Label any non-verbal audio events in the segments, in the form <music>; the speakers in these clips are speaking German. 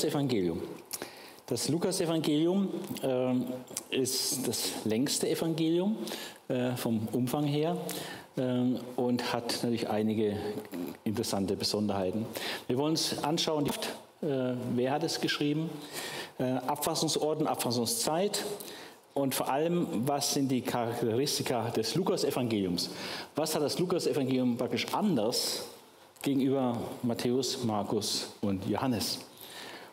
Lukas-Evangelium. Das Lukas-Evangelium äh, ist das längste Evangelium äh, vom Umfang her äh, und hat natürlich einige interessante Besonderheiten. Wir wollen uns anschauen, äh, wer hat es geschrieben, äh, Abfassungsorden, Abfassungszeit, und vor allem, was sind die Charakteristika des Lukas-Evangeliums? Was hat das Lukas-Evangelium praktisch anders gegenüber Matthäus, Markus und Johannes?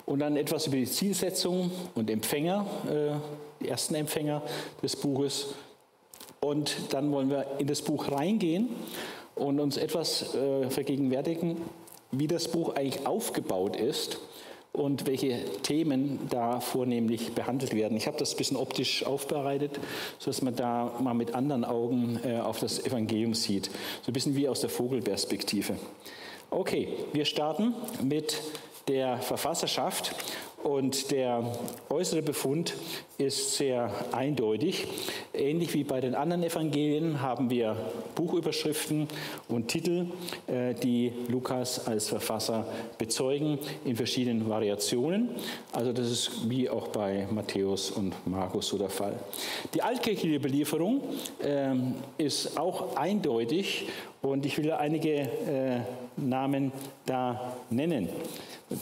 Und dann etwas über die Zielsetzung und Empfänger, äh, die ersten Empfänger des Buches. Und dann wollen wir in das Buch reingehen und uns etwas äh, vergegenwärtigen, wie das Buch eigentlich aufgebaut ist und welche Themen da vornehmlich behandelt werden. Ich habe das ein bisschen optisch aufbereitet, sodass man da mal mit anderen Augen äh, auf das Evangelium sieht. So ein bisschen wie aus der Vogelperspektive. Okay, wir starten mit der Verfasserschaft und der äußere Befund ist sehr eindeutig. Ähnlich wie bei den anderen Evangelien haben wir Buchüberschriften und Titel, äh, die Lukas als Verfasser bezeugen in verschiedenen Variationen. Also das ist wie auch bei Matthäus und Markus so der Fall. Die altkirchliche Überlieferung ähm, ist auch eindeutig und ich will einige äh, Namen da nennen.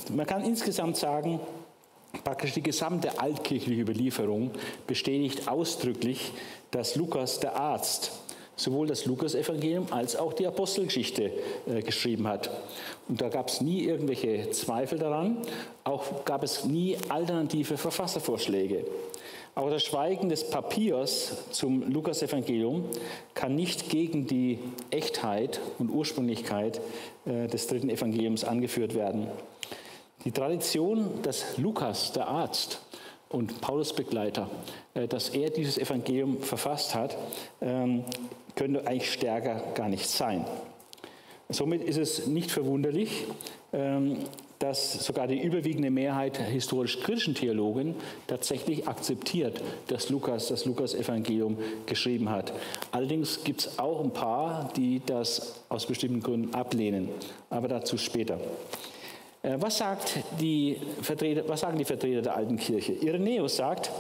Man kann insgesamt sagen, praktisch die gesamte altkirchliche Überlieferung bestätigt ausdrücklich, dass Lukas der Arzt sowohl das Lukas-Evangelium als auch die Apostelgeschichte äh, geschrieben hat. Und da gab es nie irgendwelche Zweifel daran, auch gab es nie alternative Verfasservorschläge. Aber das Schweigen des Papiers zum Lukas-Evangelium kann nicht gegen die Echtheit und Ursprünglichkeit äh, des dritten Evangeliums angeführt werden. Die Tradition, dass Lukas, der Arzt und Paulus Begleiter, äh, dass er dieses Evangelium verfasst hat, ähm, könnte eigentlich stärker gar nicht sein. Somit ist es nicht verwunderlich, ähm, dass sogar die überwiegende Mehrheit historisch-kritischen Theologen tatsächlich akzeptiert, dass Lukas das Lukas-Evangelium geschrieben hat. Allerdings gibt es auch ein paar, die das aus bestimmten Gründen ablehnen, aber dazu später. Äh, was, sagt die Vertreter, was sagen die Vertreter der alten Kirche? Irenäus sagt,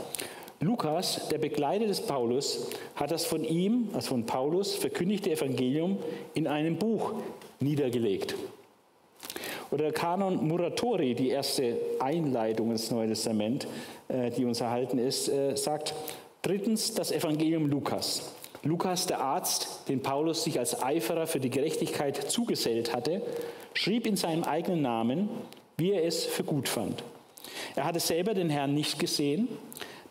Lukas, der Begleiter des Paulus, hat das von ihm, also von Paulus, verkündigte Evangelium in einem Buch niedergelegt. Oder der Kanon Muratori, die erste Einleitung ins Neue Testament, äh, die uns erhalten ist, äh, sagt drittens das Evangelium Lukas. Lukas, der Arzt, den Paulus sich als Eiferer für die Gerechtigkeit zugesellt hatte, schrieb in seinem eigenen Namen, wie er es für gut fand. Er hatte selber den Herrn nicht gesehen,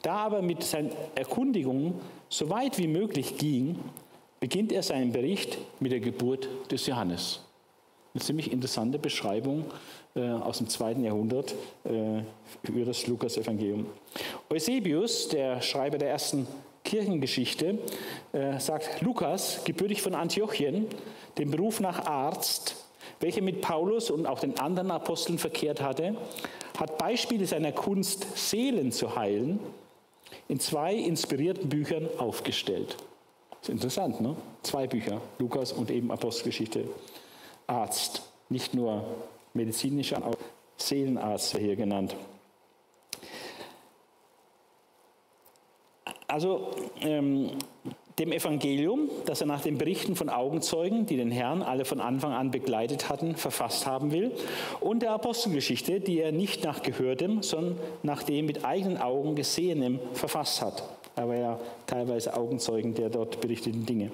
da aber mit seinen Erkundigungen so weit wie möglich ging, beginnt er seinen Bericht mit der Geburt des Johannes. Eine ziemlich interessante Beschreibung äh, aus dem zweiten Jahrhundert äh, über das Lukas-Evangelium. Eusebius, der Schreiber der ersten Kirchengeschichte, äh, sagt, Lukas, gebürtig von Antiochien, den Beruf nach Arzt, welcher mit Paulus und auch den anderen Aposteln verkehrt hatte, hat Beispiele seiner Kunst, Seelen zu heilen, in zwei inspirierten Büchern aufgestellt. Das ist interessant, ne? Zwei Bücher, Lukas und eben Apostelgeschichte. Arzt, nicht nur medizinischer, auch Seelenarzt hier genannt. Also ähm, dem Evangelium, das er nach den Berichten von Augenzeugen, die den Herrn alle von Anfang an begleitet hatten, verfasst haben will, und der Apostelgeschichte, die er nicht nach Gehörtem, sondern nach dem mit eigenen Augen Gesehenem verfasst hat. Er war ja teilweise Augenzeugen der dort berichteten Dinge.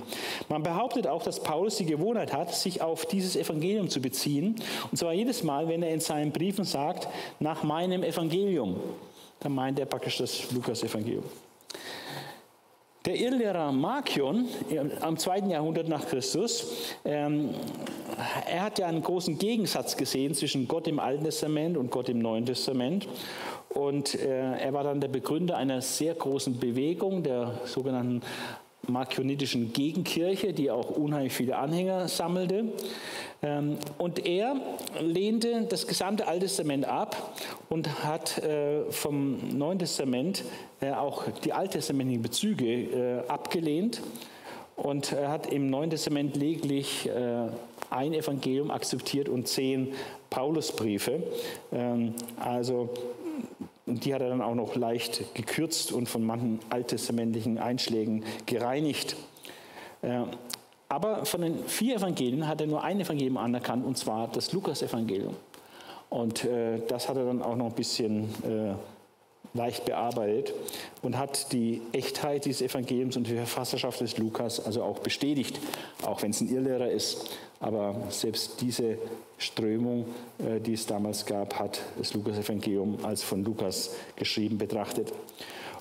Man behauptet auch, dass Paulus die Gewohnheit hat, sich auf dieses Evangelium zu beziehen. Und zwar jedes Mal, wenn er in seinen Briefen sagt, nach meinem Evangelium. Dann meint er praktisch das Lukas-Evangelium. Der Irrlehrer Markion am zweiten Jahrhundert nach Christus, ähm, er hat ja einen großen Gegensatz gesehen zwischen Gott im Alten Testament und Gott im Neuen Testament. Und äh, er war dann der Begründer einer sehr großen Bewegung, der sogenannten markionitischen Gegenkirche, die auch unheimlich viele Anhänger sammelte. Ähm, und er lehnte das gesamte Alte Testament ab und hat äh, vom Neuen Testament äh, auch die alttestamentlichen Bezüge äh, abgelehnt und hat im Neuen Testament lediglich ein Evangelium akzeptiert und zehn Paulusbriefe. Ähm, also die hat er dann auch noch leicht gekürzt und von manchen alttestamentlichen Einschlägen gereinigt. Aber von den vier Evangelien hat er nur ein Evangelium anerkannt, und zwar das Lukas-Evangelium. Und äh, das hat er dann auch noch ein bisschen äh, leicht bearbeitet und hat die Echtheit dieses Evangeliums und die Verfasserschaft des Lukas also auch bestätigt, auch wenn es ein Irrlehrer ist. Aber selbst diese Strömung, äh, die es damals gab, hat das Lukas-Evangelium als von Lukas geschrieben betrachtet.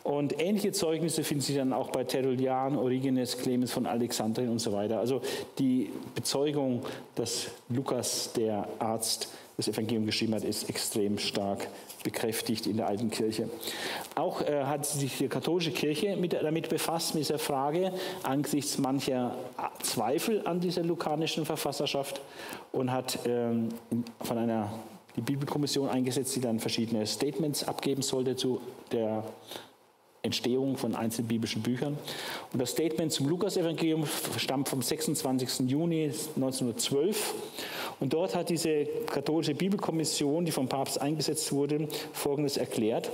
Und ähnliche Zeugnisse finden sich dann auch bei Tertullian, Origenes, Clemens von Alexandrien und so weiter. Also die Bezeugung, dass Lukas, der Arzt, das Evangelium geschrieben hat, ist extrem stark bekräftigt in der alten Kirche. Auch äh, hat sich die katholische Kirche mit, damit befasst, mit dieser Frage, angesichts mancher Zweifel an dieser lukanischen Verfasserschaft und hat ähm, von einer die Bibelkommission eingesetzt, die dann verschiedene Statements abgeben sollte zu der Entstehung von einzelnen biblischen Büchern. Und das Statement zum Lukas-Evangelium stammt vom 26. Juni 1912 und dort hat diese katholische Bibelkommission, die vom Papst eingesetzt wurde, Folgendes erklärt.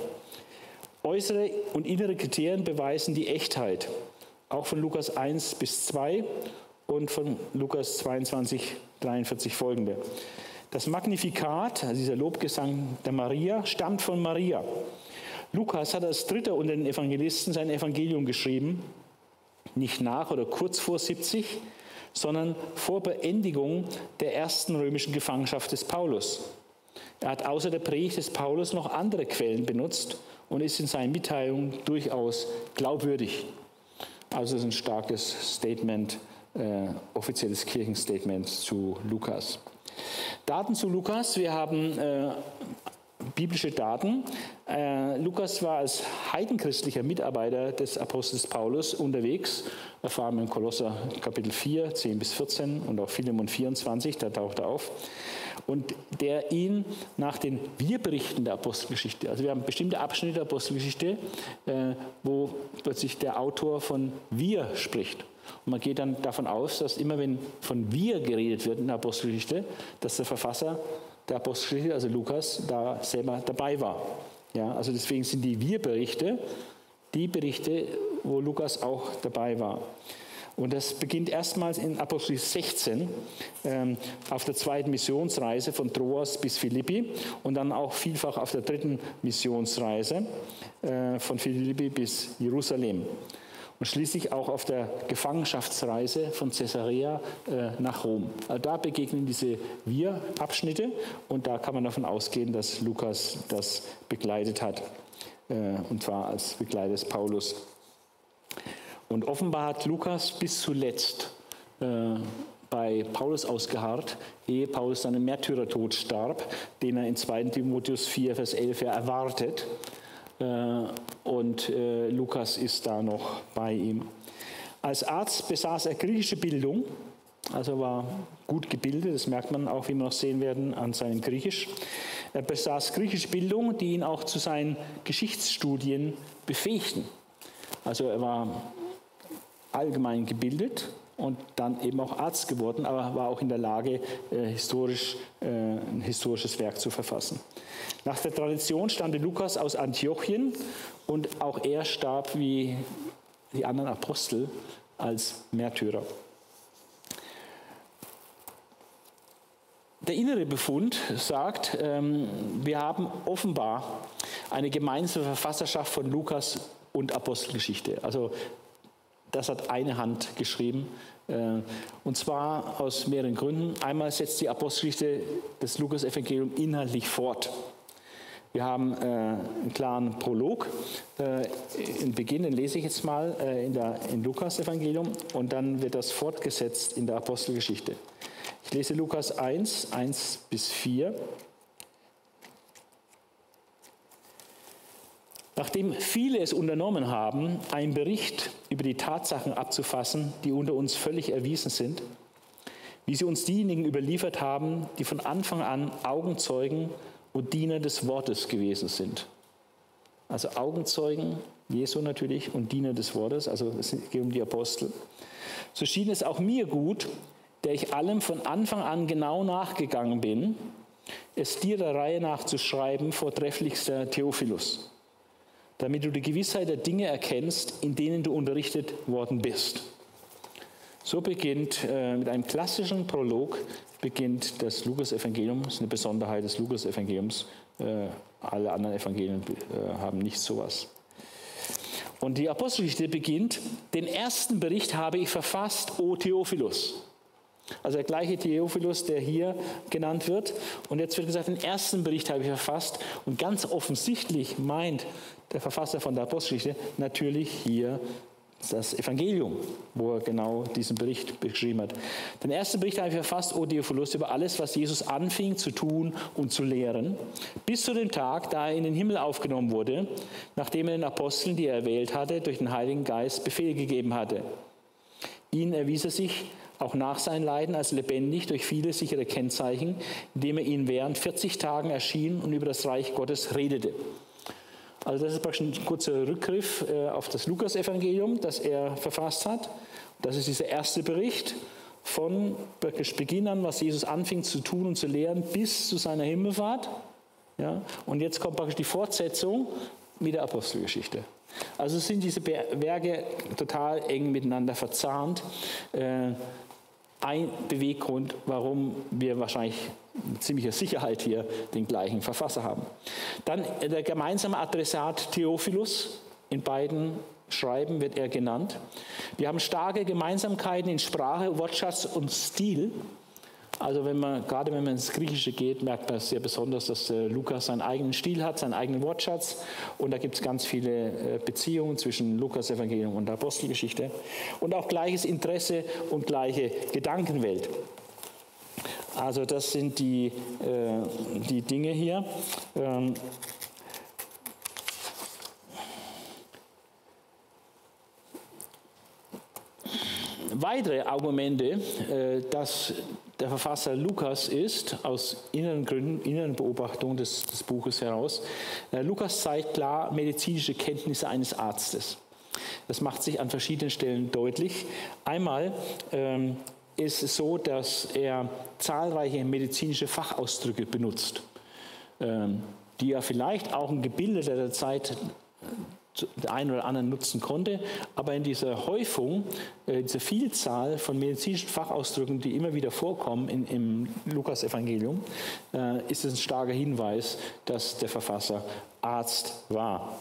Äußere und innere Kriterien beweisen die Echtheit, auch von Lukas 1 bis 2 und von Lukas 22, 43 folgende. Das Magnifikat, also dieser Lobgesang der Maria, stammt von Maria. Lukas hat als Dritter unter den Evangelisten sein Evangelium geschrieben, nicht nach oder kurz vor 70, sondern vor Beendigung der ersten römischen Gefangenschaft des Paulus. Er hat außer der Predigt des Paulus noch andere Quellen benutzt und ist in seinen Mitteilungen durchaus glaubwürdig. Also ist ein starkes Statement, äh, offizielles Kirchenstatement zu Lukas. Daten zu Lukas. Wir haben äh, biblische Daten. Äh, Lukas war als heidenchristlicher Mitarbeiter des Apostels Paulus unterwegs. Erfahren wir in Kolosser Kapitel 4, 10 bis 14 und auch Philemon 24, da taucht er auf. Und der ihn nach den Wir-Berichten der Apostelgeschichte, also wir haben bestimmte Abschnitte der Apostelgeschichte, äh, wo plötzlich der Autor von Wir spricht. Und man geht dann davon aus, dass immer wenn von Wir geredet wird in der Apostelgeschichte, dass der Verfasser der Apostelgeschichte, also Lukas, da selber dabei war. Ja, also deswegen sind die Wir-Berichte die Berichte, wo Lukas auch dabei war. Und das beginnt erstmals in Apostel 16 ähm, auf der zweiten Missionsreise von Troas bis Philippi und dann auch vielfach auf der dritten Missionsreise äh, von Philippi bis Jerusalem und schließlich auch auf der Gefangenschaftsreise von Caesarea äh, nach Rom. Also da begegnen diese Wir-Abschnitte und da kann man davon ausgehen, dass Lukas das begleitet hat äh, und zwar als Begleiter des Paulus. Und offenbar hat Lukas bis zuletzt äh, bei Paulus ausgeharrt, ehe Paulus seinen Märtyrertod starb, den er in 2 Timotheus 4, Vers 11 erwartet. Äh, und äh, Lukas ist da noch bei ihm. Als Arzt besaß er griechische Bildung, also war gut gebildet, das merkt man auch, wie wir noch sehen werden, an seinem Griechisch. Er besaß griechische Bildung, die ihn auch zu seinen Geschichtsstudien befähigten. Also er war allgemein gebildet und dann eben auch Arzt geworden, aber war auch in der Lage, äh, historisch, äh, ein historisches Werk zu verfassen. Nach der Tradition stammte Lukas aus Antiochien und auch er starb wie die anderen Apostel als Märtyrer. Der innere Befund sagt, ähm, wir haben offenbar eine gemeinsame Verfasserschaft von Lukas und Apostelgeschichte. Also das hat eine Hand geschrieben. Äh, und zwar aus mehreren Gründen. Einmal setzt die Apostelgeschichte das Lukas-Evangelium inhaltlich fort. Wir haben äh, einen klaren Prolog. Äh, Im Beginn, den lese ich jetzt mal in, der, in Lukas-Evangelium und dann wird das fortgesetzt in der Apostelgeschichte. Ich lese Lukas 1, 1 bis 4. Nachdem viele es unternommen haben, einen Bericht über die Tatsachen abzufassen, die unter uns völlig erwiesen sind, wie sie uns diejenigen überliefert haben, die von Anfang an Augenzeugen und Diener des Wortes gewesen sind. Also Augenzeugen, Jesu natürlich, und Diener des Wortes, also es geht um die Apostel. So schien es auch mir gut, der ich allem von Anfang an genau nachgegangen bin, es dir der Reihe nach zu schreiben, vortrefflichster Theophilus, damit du die Gewissheit der Dinge erkennst, in denen du unterrichtet worden bist. So beginnt äh, mit einem klassischen Prolog beginnt das Lukas-Evangelium. Das ist eine Besonderheit des Lukas-Evangeliums. Äh, alle anderen Evangelien äh, haben nicht sowas. Und die Apostelgeschichte beginnt, den ersten Bericht habe ich verfasst, O Theophilus. Also der gleiche Theophilus, der hier genannt wird. Und jetzt wird gesagt, den ersten Bericht habe ich verfasst. Und ganz offensichtlich meint der Verfasser von der Apostelgeschichte natürlich hier das Evangelium, wo er genau diesen Bericht beschrieben hat. Den ersten Bericht habe ich verfasst, O Theophilus, über alles, was Jesus anfing zu tun und zu lehren, bis zu dem Tag, da er in den Himmel aufgenommen wurde, nachdem er den Aposteln, die er erwählt hatte, durch den Heiligen Geist Befehl gegeben hatte. Ihnen erwies er sich auch nach seinen Leiden als lebendig durch viele sichere Kennzeichen, indem er ihnen während 40 Tagen erschien und über das Reich Gottes redete. Also das ist praktisch ein kurzer Rückgriff äh, auf das Lukas-Evangelium, das er verfasst hat. Das ist dieser erste Bericht von praktisch Beginn an, was Jesus anfing zu tun und zu lehren, bis zu seiner Himmelfahrt. Ja? Und jetzt kommt praktisch die Fortsetzung mit der Apostelgeschichte. Also sind diese Werke total eng miteinander verzahnt. Äh, ein Beweggrund, warum wir wahrscheinlich mit ziemlicher Sicherheit hier den gleichen Verfasser haben. Dann der gemeinsame Adressat Theophilus in beiden Schreiben wird er genannt. Wir haben starke Gemeinsamkeiten in Sprache, Wortschatz und Stil. Also wenn man, gerade wenn man ins Griechische geht, merkt man sehr besonders, dass äh, Lukas seinen eigenen Stil hat, seinen eigenen Wortschatz. Und da gibt es ganz viele äh, Beziehungen zwischen Lukas Evangelium und der Apostelgeschichte. Und auch gleiches Interesse und gleiche Gedankenwelt. Also das sind die, äh, die Dinge hier. Ähm, weitere Argumente, äh, dass der Verfasser Lukas ist, aus inneren Gründen, inneren Beobachtungen des, des Buches heraus. Äh, Lukas zeigt klar medizinische Kenntnisse eines Arztes. Das macht sich an verschiedenen Stellen deutlich. Einmal ähm, ist es so, dass er zahlreiche medizinische Fachausdrücke benutzt, ähm, die er vielleicht auch ein Gebildeter der Zeit der einen oder anderen nutzen konnte. Aber in dieser Häufung, äh, dieser Vielzahl von medizinischen Fachausdrücken, die immer wieder vorkommen in, im Lukas-Evangelium, äh, ist es ein starker Hinweis, dass der Verfasser Arzt war.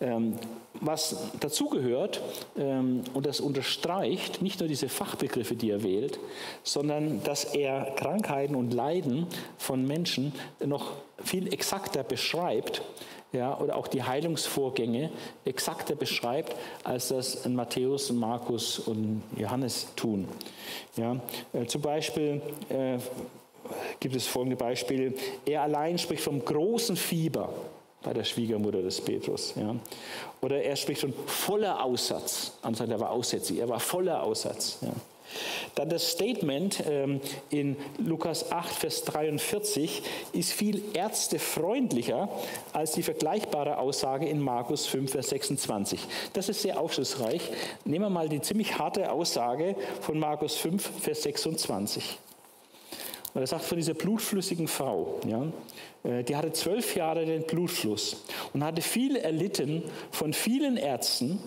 Ähm, was dazugehört, ähm, und das unterstreicht nicht nur diese Fachbegriffe, die er wählt, sondern dass er Krankheiten und Leiden von Menschen noch viel exakter beschreibt, ja, oder auch die Heilungsvorgänge exakter beschreibt, als das Matthäus, Markus und Johannes tun. Ja, äh, zum Beispiel äh, gibt es folgende Beispiele. Er allein spricht vom großen Fieber bei der Schwiegermutter des Petrus. Ja. Oder er spricht von voller Aussatz. Andere er war aussätzlich, er war voller Aussatz. Ja. Dann das Statement ähm, in Lukas 8, Vers 43 ist viel ärztefreundlicher als die vergleichbare Aussage in Markus 5, Vers 26. Das ist sehr aufschlussreich. Nehmen wir mal die ziemlich harte Aussage von Markus 5, Vers 26. Und er sagt von dieser blutflüssigen Frau, ja, äh, die hatte zwölf Jahre den Blutfluss und hatte viel erlitten von vielen Ärzten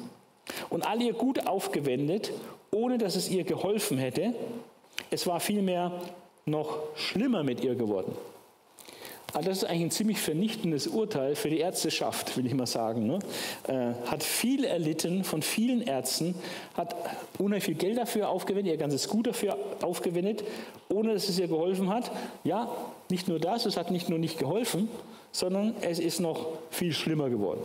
und all ihr Gut aufgewendet ohne dass es ihr geholfen hätte. Es war vielmehr noch schlimmer mit ihr geworden. Also das ist eigentlich ein ziemlich vernichtendes Urteil für die Ärzteschaft, will ich mal sagen. Ne? Äh, hat viel erlitten von vielen Ärzten, hat unheimlich viel Geld dafür aufgewendet, ihr ganzes Gut dafür aufgewendet, ohne dass es ihr geholfen hat. Ja, nicht nur das, es hat nicht nur nicht geholfen, sondern es ist noch viel schlimmer geworden.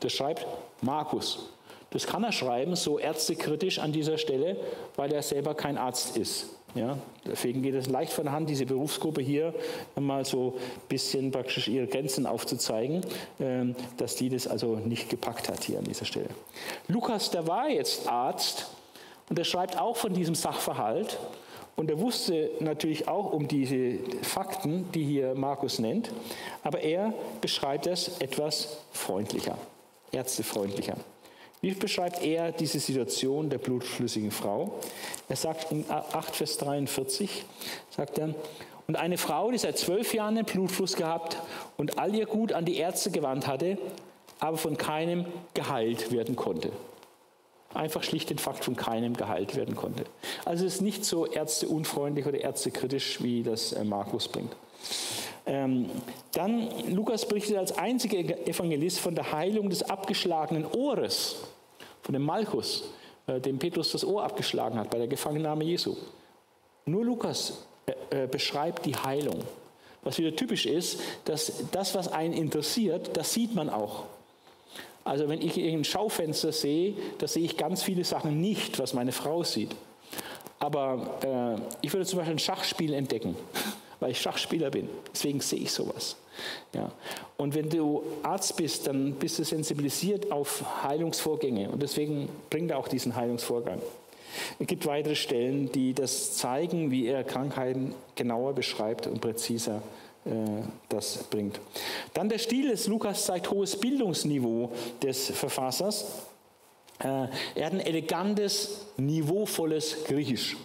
Das schreibt Markus. Das kann er schreiben, so ärztekritisch an dieser Stelle, weil er selber kein Arzt ist. Ja, deswegen geht es leicht von der Hand, diese Berufsgruppe hier mal so ein bisschen praktisch ihre Grenzen aufzuzeigen, ähm, dass die das also nicht gepackt hat hier an dieser Stelle. Lukas, der war jetzt Arzt und er schreibt auch von diesem Sachverhalt und er wusste natürlich auch um diese Fakten, die hier Markus nennt, aber er beschreibt es etwas freundlicher, ärztefreundlicher. Wie beschreibt er diese Situation der blutflüssigen Frau? Er sagt in 8 Vers 43, sagt er, und eine Frau, die seit zwölf Jahren einen Blutfluss gehabt und all ihr Gut an die Ärzte gewandt hatte, aber von keinem geheilt werden konnte. Einfach schlicht den Fakt von keinem geheilt werden konnte. Also es ist nicht so ärzteunfreundlich oder ärztekritisch, wie das äh, Markus bringt. Ähm, dann, Lukas berichtet als einziger Evangelist von der Heilung des abgeschlagenen Ohres, von dem Malchus, äh, dem Petrus das Ohr abgeschlagen hat bei der Gefangennahme Jesu. Nur Lukas äh, äh, beschreibt die Heilung. Was wieder typisch ist, dass das, was einen interessiert, das sieht man auch. Also wenn ich ein Schaufenster sehe, da sehe ich ganz viele Sachen nicht, was meine Frau sieht. Aber äh, ich würde zum Beispiel ein Schachspiel entdecken <laughs> weil ich Schachspieler bin. Deswegen sehe ich sowas. Ja. Und wenn du Arzt bist, dann bist du sensibilisiert auf Heilungsvorgänge und deswegen bringt er auch diesen Heilungsvorgang. Es gibt weitere Stellen, die das zeigen, wie er Krankheiten genauer beschreibt und präziser äh, das bringt. Dann der Stil des Lukas zeigt hohes Bildungsniveau des Verfassers. Äh, er hat ein elegantes, niveauvolles Griechisch.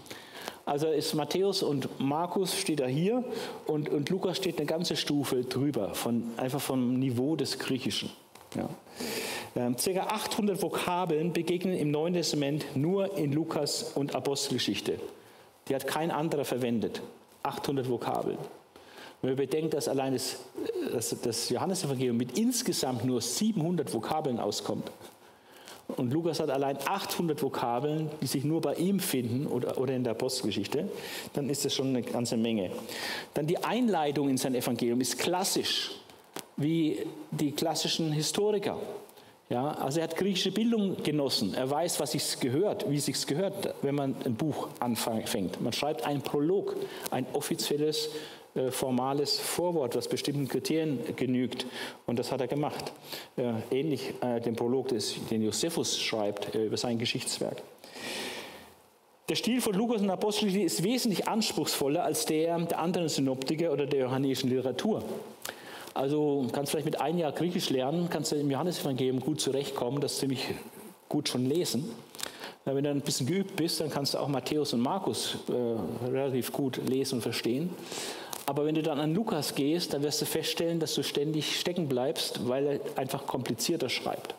Also ist Matthäus und Markus steht da hier und, und Lukas steht eine ganze Stufe drüber, von, einfach vom Niveau des Griechischen. Ja. Ähm, circa 800 Vokabeln begegnen im Neuen Testament nur in Lukas und Apostelgeschichte. Die hat kein anderer verwendet. 800 Vokabeln. Wenn man bedenkt, dass allein das, das, das Johannesevangelium mit insgesamt nur 700 Vokabeln auskommt, und Lukas hat allein 800 Vokabeln, die sich nur bei ihm finden oder, oder in der Apostelgeschichte. Dann ist das schon eine ganze Menge. Dann die Einleitung in sein Evangelium ist klassisch, wie die klassischen Historiker. Ja, also er hat griechische Bildung genossen. Er weiß, was sich gehört, wie sich gehört, wenn man ein Buch anfängt. Man schreibt einen Prolog, ein offizielles äh, formales Vorwort, das bestimmten Kriterien genügt. Und das hat er gemacht. Ähnlich äh, dem Prolog, den Josephus schreibt äh, über sein Geschichtswerk. Der Stil von Lukas und Apostel ist wesentlich anspruchsvoller als der der anderen Synoptiker oder der johannischen Literatur. Also kannst vielleicht mit einem Jahr Griechisch lernen, kannst du im Johannesevangelium gut zurechtkommen, das ziemlich gut schon lesen. Wenn du ein bisschen geübt bist, dann kannst du auch Matthäus und Markus äh, relativ gut lesen und verstehen. Aber wenn du dann an Lukas gehst, dann wirst du feststellen, dass du ständig stecken bleibst, weil er einfach komplizierter schreibt.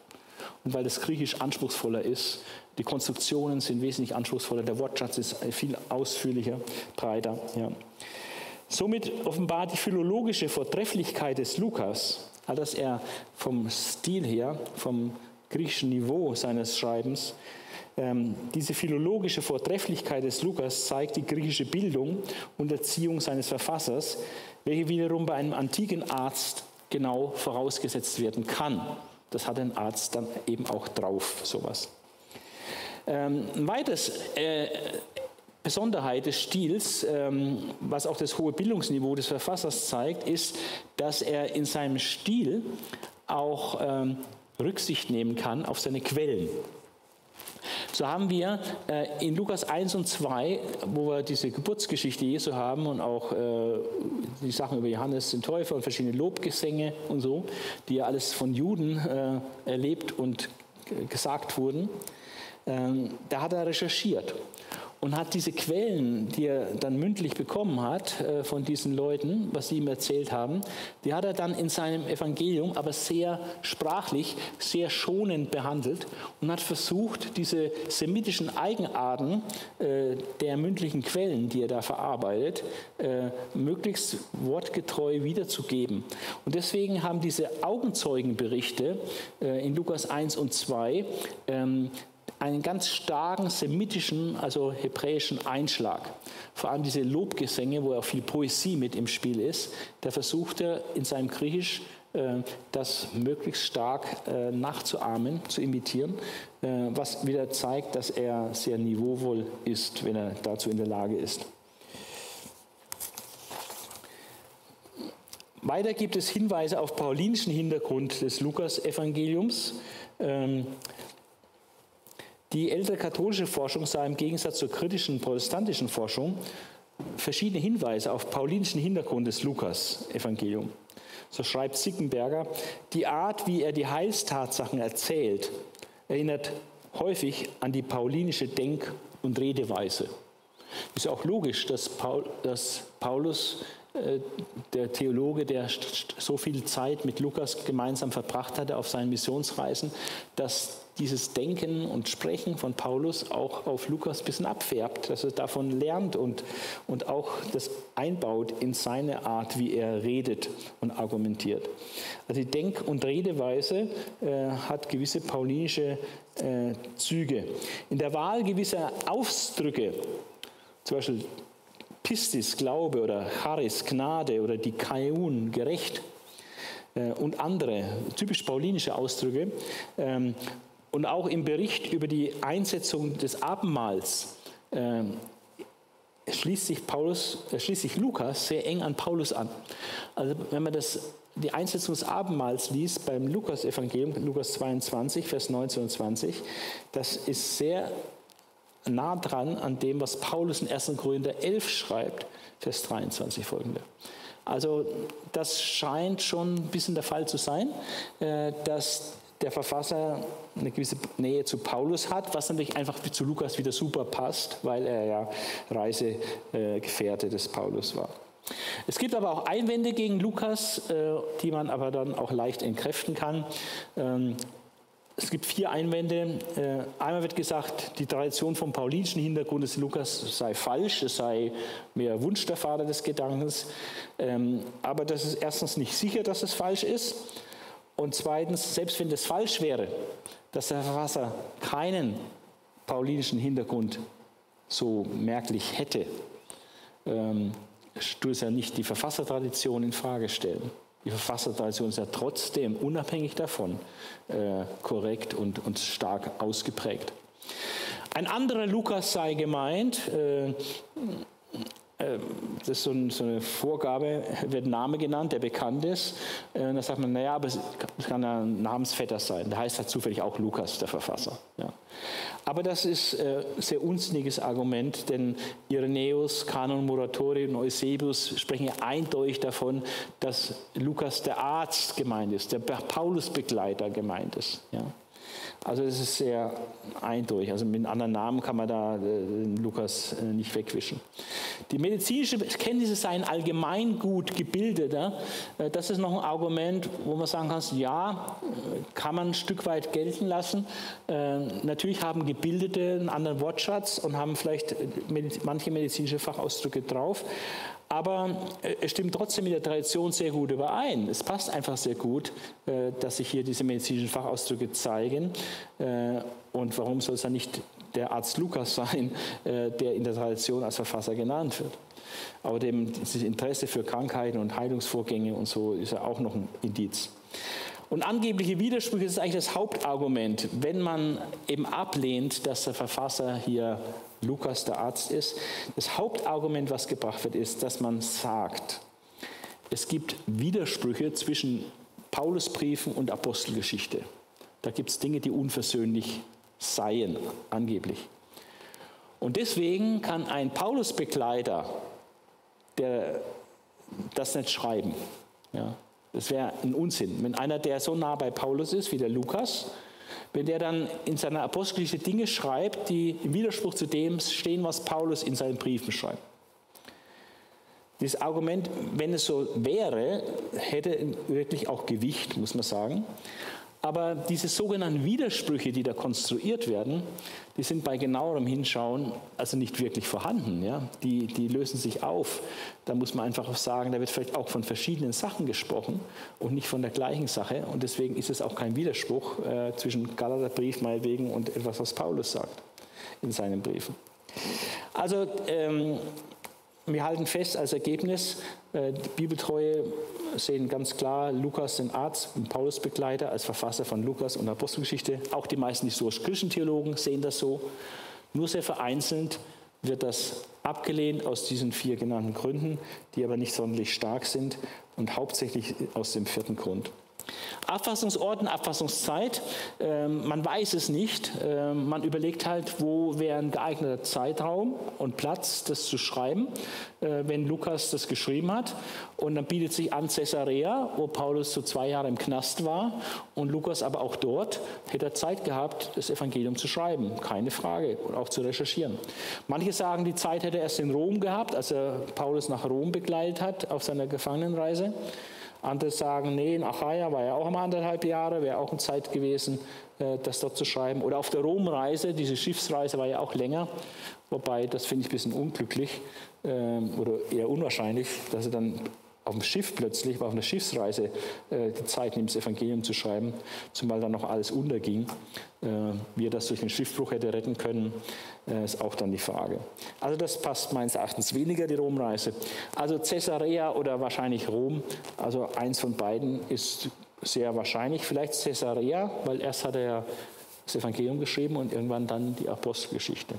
Und weil das Griechisch anspruchsvoller ist. Die Konstruktionen sind wesentlich anspruchsvoller, der Wortschatz ist viel ausführlicher, breiter. Ja. Somit offenbart die philologische Vortrefflichkeit des Lukas, dass er vom Stil her, vom griechischen Niveau seines Schreibens, ähm, diese philologische Vortrefflichkeit des Lukas zeigt die griechische Bildung und Erziehung seines Verfassers, welche wiederum bei einem antiken Arzt genau vorausgesetzt werden kann. Das hat ein Arzt dann eben auch drauf, sowas. Ähm, ein weiteres äh, Besonderheit des Stils, ähm, was auch das hohe Bildungsniveau des Verfassers zeigt, ist, dass er in seinem Stil auch ähm, Rücksicht nehmen kann auf seine Quellen. So haben wir äh, in Lukas 1 und 2, wo wir diese Geburtsgeschichte Jesu haben und auch äh, die Sachen über Johannes den Täufer und verschiedene Lobgesänge und so, die ja alles von Juden äh, erlebt und gesagt wurden, ähm, da hat er recherchiert und hat diese Quellen, die er dann mündlich bekommen hat äh, von diesen Leuten, was sie ihm erzählt haben, die hat er dann in seinem Evangelium aber sehr sprachlich, sehr schonend behandelt und hat versucht, diese semitischen Eigenarten äh, der mündlichen Quellen, die er da verarbeitet, äh, möglichst wortgetreu wiederzugeben. Und deswegen haben diese Augenzeugenberichte in Lukas 1 und 2 einen ganz starken semitischen, also hebräischen Einschlag. Vor allem diese Lobgesänge, wo auch viel Poesie mit im Spiel ist, da versucht er in seinem Griechisch äh, das möglichst stark äh, nachzuahmen, zu imitieren, äh, was wieder zeigt, dass er sehr niveauvoll ist, wenn er dazu in der Lage ist. Weiter gibt es Hinweise auf paulinischen Hintergrund des Lukas-Evangeliums. Die ältere katholische Forschung sah im Gegensatz zur kritischen protestantischen Forschung verschiedene Hinweise auf paulinischen Hintergrund des Lukas-Evangelium. So schreibt Sickenberger, die Art, wie er die Heilstatsachen erzählt, erinnert häufig an die paulinische Denk- und Redeweise. Ist auch logisch, dass, Paul, dass Paulus, äh, der Theologe, der so viel Zeit mit Lukas gemeinsam verbracht hatte auf seinen Missionsreisen, dass dieses Denken und Sprechen von Paulus auch auf Lukas ein bisschen abfärbt, dass er davon lernt und, und auch das einbaut in seine Art, wie er redet und argumentiert. Also die Denk- und Redeweise äh, hat gewisse paulinische äh, Züge. In der Wahl gewisser Ausdrücke, zum Beispiel Pistis, Glaube oder Charis, Gnade oder die Kaiun, gerecht, äh, und andere typisch paulinische Ausdrücke ähm, und auch im Bericht über die Einsetzung des Abendmahls äh, schließt, sich Paulus, äh, schließt sich Lukas sehr eng an Paulus an. Also wenn man das, die Einsetzung des Abendmahls liest beim Lukas-Evangelium, Lukas 22, Vers 19 und 20, das ist sehr nah dran an dem, was Paulus in 1. Korinther 11 schreibt, Vers 23 folgende. Also das scheint schon ein bisschen der Fall zu sein, äh, dass der Verfasser eine gewisse Nähe zu Paulus hat, was natürlich einfach zu Lukas wieder super passt, weil er ja Reisegefährte des Paulus war. Es gibt aber auch Einwände gegen Lukas, äh, die man aber dann auch leicht entkräften kann. Ähm, es gibt vier Einwände. Äh, einmal wird gesagt, die Tradition vom paulinischen Hintergrund des Lukas sei falsch, es sei mehr Wunsch der Vater des Gedankens. Ähm, aber das ist erstens nicht sicher, dass es falsch ist. Und zweitens, selbst wenn das falsch wäre, dass der Verfasser keinen paulinischen Hintergrund so merklich hätte, ähm, tut es ja nicht die Verfassertradition in Frage stellen. Die Verfassertradition ist ja trotzdem unabhängig davon äh, korrekt und, und stark ausgeprägt. Ein anderer Lukas sei gemeint, äh, das ist so, eine Vorgabe, wird ein Name genannt, der bekannt ist. Äh, und da sagt man, naja, aber es kann ein Namensvetter sein. Da heißt halt zufällig auch Lukas, der Verfasser. Ja. Aber das ist ein äh, sehr unsinniges Argument, denn Irenäus, Kanon Muratori und Eusebius sprechen ja eindeutig davon, dass Lukas der Arzt gemeint ist, der Paulusbegleiter gemeint ist. Ja. Also es ist sehr eindeutig. Also mit anderen Namen kann man da äh, Lukas äh, nicht wegwischen. Die medizinische Kenntnisse seien allgemein gut gebildeter. Äh, das ist noch ein Argument, wo man sagen kann, ja, kann man ein Stück weit gelten lassen. Äh, natürlich haben Gebildete einen anderen Wortschatz und haben vielleicht manche medizinische Fachausdrücke drauf. Aber äh, es stimmt trotzdem mit der Tradition sehr gut überein. Es passt einfach sehr gut, äh, dass sich hier diese medizinischen Fachausdrücke zeigen. Äh, und warum soll es dann nicht der Arzt Lukas <laughs> sein, der in der Tradition als Verfasser genannt wird? Aber dem, dieses Interesse für Krankheiten und Heilungsvorgänge und so ist ja auch noch ein Indiz. Und angebliche Widersprüche ist eigentlich das Hauptargument, wenn man eben ablehnt, dass der Verfasser hier Lukas der Arzt ist. Das Hauptargument, was gebracht wird, ist, dass man sagt, es gibt Widersprüche zwischen Paulusbriefen und Apostelgeschichte. Da gibt es Dinge, die unversöhnlich seien, angeblich. Und deswegen kann ein Paulusbegleiter der das nicht schreiben. Ja, das wäre ein Unsinn. Wenn einer, der so nah bei Paulus ist wie der Lukas, wenn der dann in seiner Apostelgeschichte Dinge schreibt, die im Widerspruch zu dem stehen, was Paulus in seinen Briefen schreibt. Dieses Argument, wenn es so wäre, hätte wirklich auch Gewicht, muss man sagen. Aber diese sogenannten Widersprüche, die da konstruiert werden, die sind bei genauerem Hinschauen also nicht wirklich vorhanden. Ja? Die, die lösen sich auf. Da muss man einfach auch sagen, da wird vielleicht auch von verschiedenen Sachen gesprochen und nicht von der gleichen Sache. Und deswegen ist es auch kein Widerspruch äh, zwischen Galaterbrief meinetwegen und etwas, was Paulus sagt in seinen Briefen. Also ähm, wir halten fest als Ergebnis, äh, die Bibeltreue sehen ganz klar Lukas den Arzt und Paulus Begleiter als Verfasser von Lukas und Apostelgeschichte. Auch die meisten historisch-christlichen Theologen sehen das so. Nur sehr vereinzelt wird das abgelehnt aus diesen vier genannten Gründen, die aber nicht sonderlich stark sind und hauptsächlich aus dem vierten Grund. Abfassungsort und Abfassungszeit, äh, man weiß es nicht. Äh, man überlegt halt, wo wäre ein geeigneter Zeitraum und Platz, das zu schreiben, äh, wenn Lukas das geschrieben hat. Und dann bietet sich an Caesarea, wo Paulus so zwei Jahre im Knast war und Lukas aber auch dort hätte er Zeit gehabt, das Evangelium zu schreiben, keine Frage, und auch zu recherchieren. Manche sagen, die Zeit hätte er erst in Rom gehabt, als er Paulus nach Rom begleitet hat auf seiner Gefangenenreise. Andere sagen, nee, in Achaia war ja auch mal anderthalb Jahre, wäre auch eine Zeit gewesen, äh, das dort zu schreiben. Oder auf der Romreise, diese Schiffsreise war ja auch länger, wobei das finde ich ein bisschen unglücklich ähm, oder eher unwahrscheinlich, dass er dann auf dem Schiff plötzlich, auf einer Schiffsreise, äh, die Zeit nimmt, das Evangelium zu schreiben, zumal dann noch alles unterging. Äh, wie er das durch den Schiffbruch hätte retten können, äh, ist auch dann die Frage. Also das passt meines Erachtens weniger, die Romreise. Also Caesarea oder wahrscheinlich Rom, also eins von beiden ist sehr wahrscheinlich. Vielleicht Caesarea, weil erst hat er das Evangelium geschrieben und irgendwann dann die Apostelgeschichte.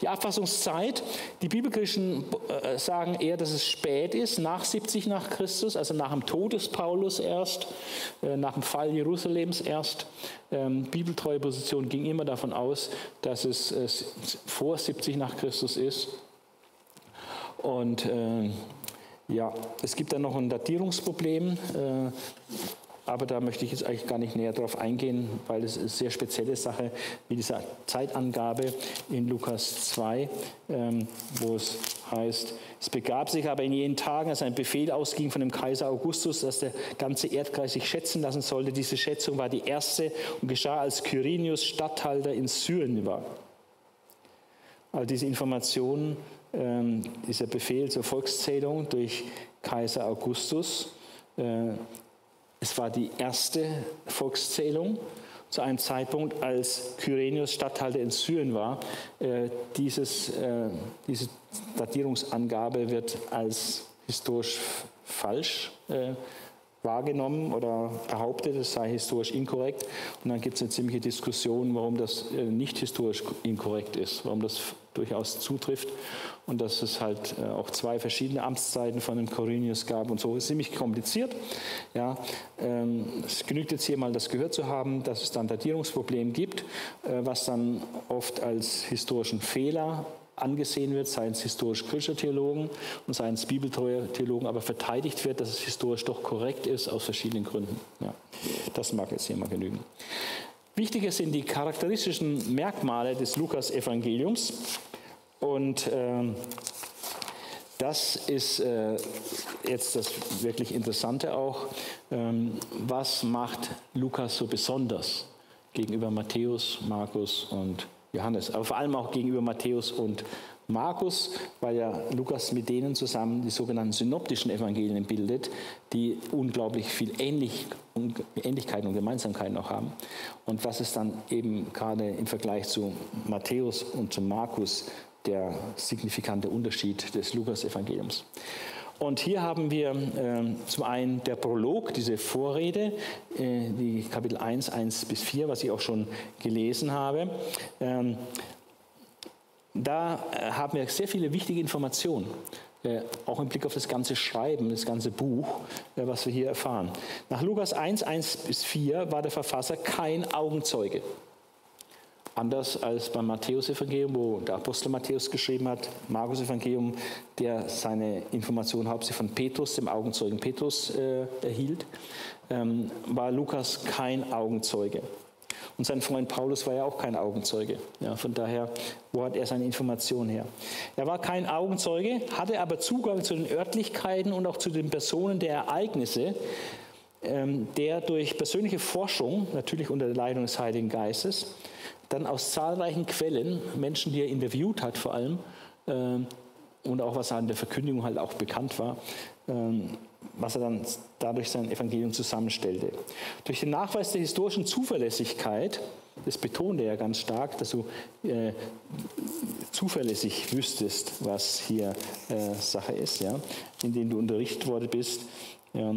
Die Abfassungszeit, die Bibelkirchen äh, sagen eher, dass es spät ist, nach 70 nach Christus, also nach dem Tod des Paulus erst, äh, nach dem Fall Jerusalems erst. Ähm, bibeltreue Position ging immer davon aus, dass es vor 70 nach Christus ist. Und äh, ja, es gibt dann noch ein Datierungsproblem. Aber da möchte ich jetzt eigentlich gar nicht näher darauf eingehen, weil es eine sehr spezielle Sache wie diese Zeitangabe in Lukas 2, ähm, wo es heißt, es begab sich aber in jenen Tagen, als ein Befehl ausging von dem Kaiser Augustus, dass der ganze Erdkreis sich schätzen lassen sollte. Diese Schätzung war die erste und geschah, als Quirinius Statthalter in Syrien war. Also diese Informationen, ähm, dieser Befehl zur Volkszählung durch Kaiser Augustus, äh, es war die erste Volkszählung zu einem Zeitpunkt, als Kyrenius Statthalter in Syrien war. Äh, dieses, äh, diese Datierungsangabe wird als historisch falsch äh, wahrgenommen oder behauptet, es sei historisch inkorrekt. Und dann gibt es eine ziemliche Diskussion, warum das äh, nicht historisch inkorrekt ist, warum das durchaus zutrifft und dass es halt äh, auch zwei verschiedene Amtszeiten von dem Corinius gab und so. Ist ziemlich kompliziert. Ja, ähm, es genügt jetzt hier mal das gehört zu haben, dass es dann Datierungsproblem gibt, äh, was dann oft als historischen Fehler angesehen wird, seien es historisch-kritische Theologen und seien es bibeltreue Theologen, aber verteidigt wird, dass es historisch doch korrekt ist, aus verschiedenen Gründen. Ja, das mag jetzt hier mal genügen. Wichtiger sind die charakteristischen Merkmale des Lukas-Evangeliums. Und äh, das ist äh, jetzt das wirklich Interessante auch. Ähm, was macht Lukas so besonders gegenüber Matthäus, Markus und Johannes, aber vor allem auch gegenüber Matthäus und Markus, weil ja Lukas mit denen zusammen die sogenannten synoptischen Evangelien bildet, die unglaublich viel Ähnlich Ähnlichkeiten und Gemeinsamkeiten auch haben. Und was ist dann eben gerade im Vergleich zu Matthäus und zu Markus der signifikante Unterschied des Lukas-Evangeliums? Und hier haben wir äh, zum einen der Prolog, diese Vorrede, äh, die Kapitel 1, 1 bis 4, was ich auch schon gelesen habe. Ähm, da äh, haben wir sehr viele wichtige Informationen, äh, auch im Blick auf das ganze Schreiben, das ganze Buch, äh, was wir hier erfahren. Nach Lukas 1, 1 bis 4 war der Verfasser kein Augenzeuge. Anders als beim Matthäus-Evangelium, wo der Apostel Matthäus geschrieben hat, Markus-Evangelium, der seine Informationen hauptsächlich von Petrus, dem Augenzeugen Petrus, äh, erhielt, ähm, war Lukas kein Augenzeuge. Und sein Freund Paulus war ja auch kein Augenzeuge. Ja, von daher, wo hat er seine Informationen her? Er war kein Augenzeuge, hatte aber Zugang zu den Örtlichkeiten und auch zu den Personen der Ereignisse, ähm, der durch persönliche Forschung, natürlich unter der Leitung des Heiligen Geistes, dann aus zahlreichen Quellen, Menschen, die er interviewt hat vor allem, ähm, und auch was an der Verkündigung halt auch bekannt war, ähm, was er dann dadurch sein Evangelium zusammenstellte. Durch den Nachweis der historischen Zuverlässigkeit, das betonte er ganz stark, dass du äh, zuverlässig wüsstest, was hier äh, Sache ist, ja, indem du unterrichtet worden bist, ja,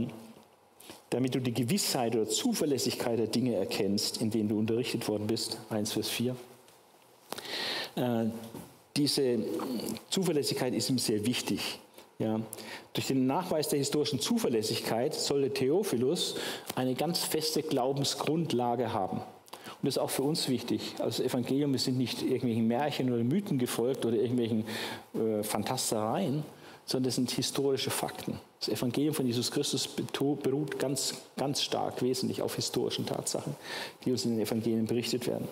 damit du die Gewissheit oder Zuverlässigkeit der Dinge erkennst, in denen du unterrichtet worden bist, 1 Vers 4. Äh, diese Zuverlässigkeit ist ihm sehr wichtig. Ja. Durch den Nachweis der historischen Zuverlässigkeit sollte Theophilus eine ganz feste Glaubensgrundlage haben. Und das ist auch für uns wichtig. Also das Evangelium, wir sind nicht irgendwelchen Märchen oder Mythen gefolgt oder irgendwelchen äh, Fantastereien, sondern das sind historische Fakten. Das Evangelium von Jesus Christus beruht ganz, ganz stark, wesentlich auf historischen Tatsachen, die uns in den Evangelien berichtet werden.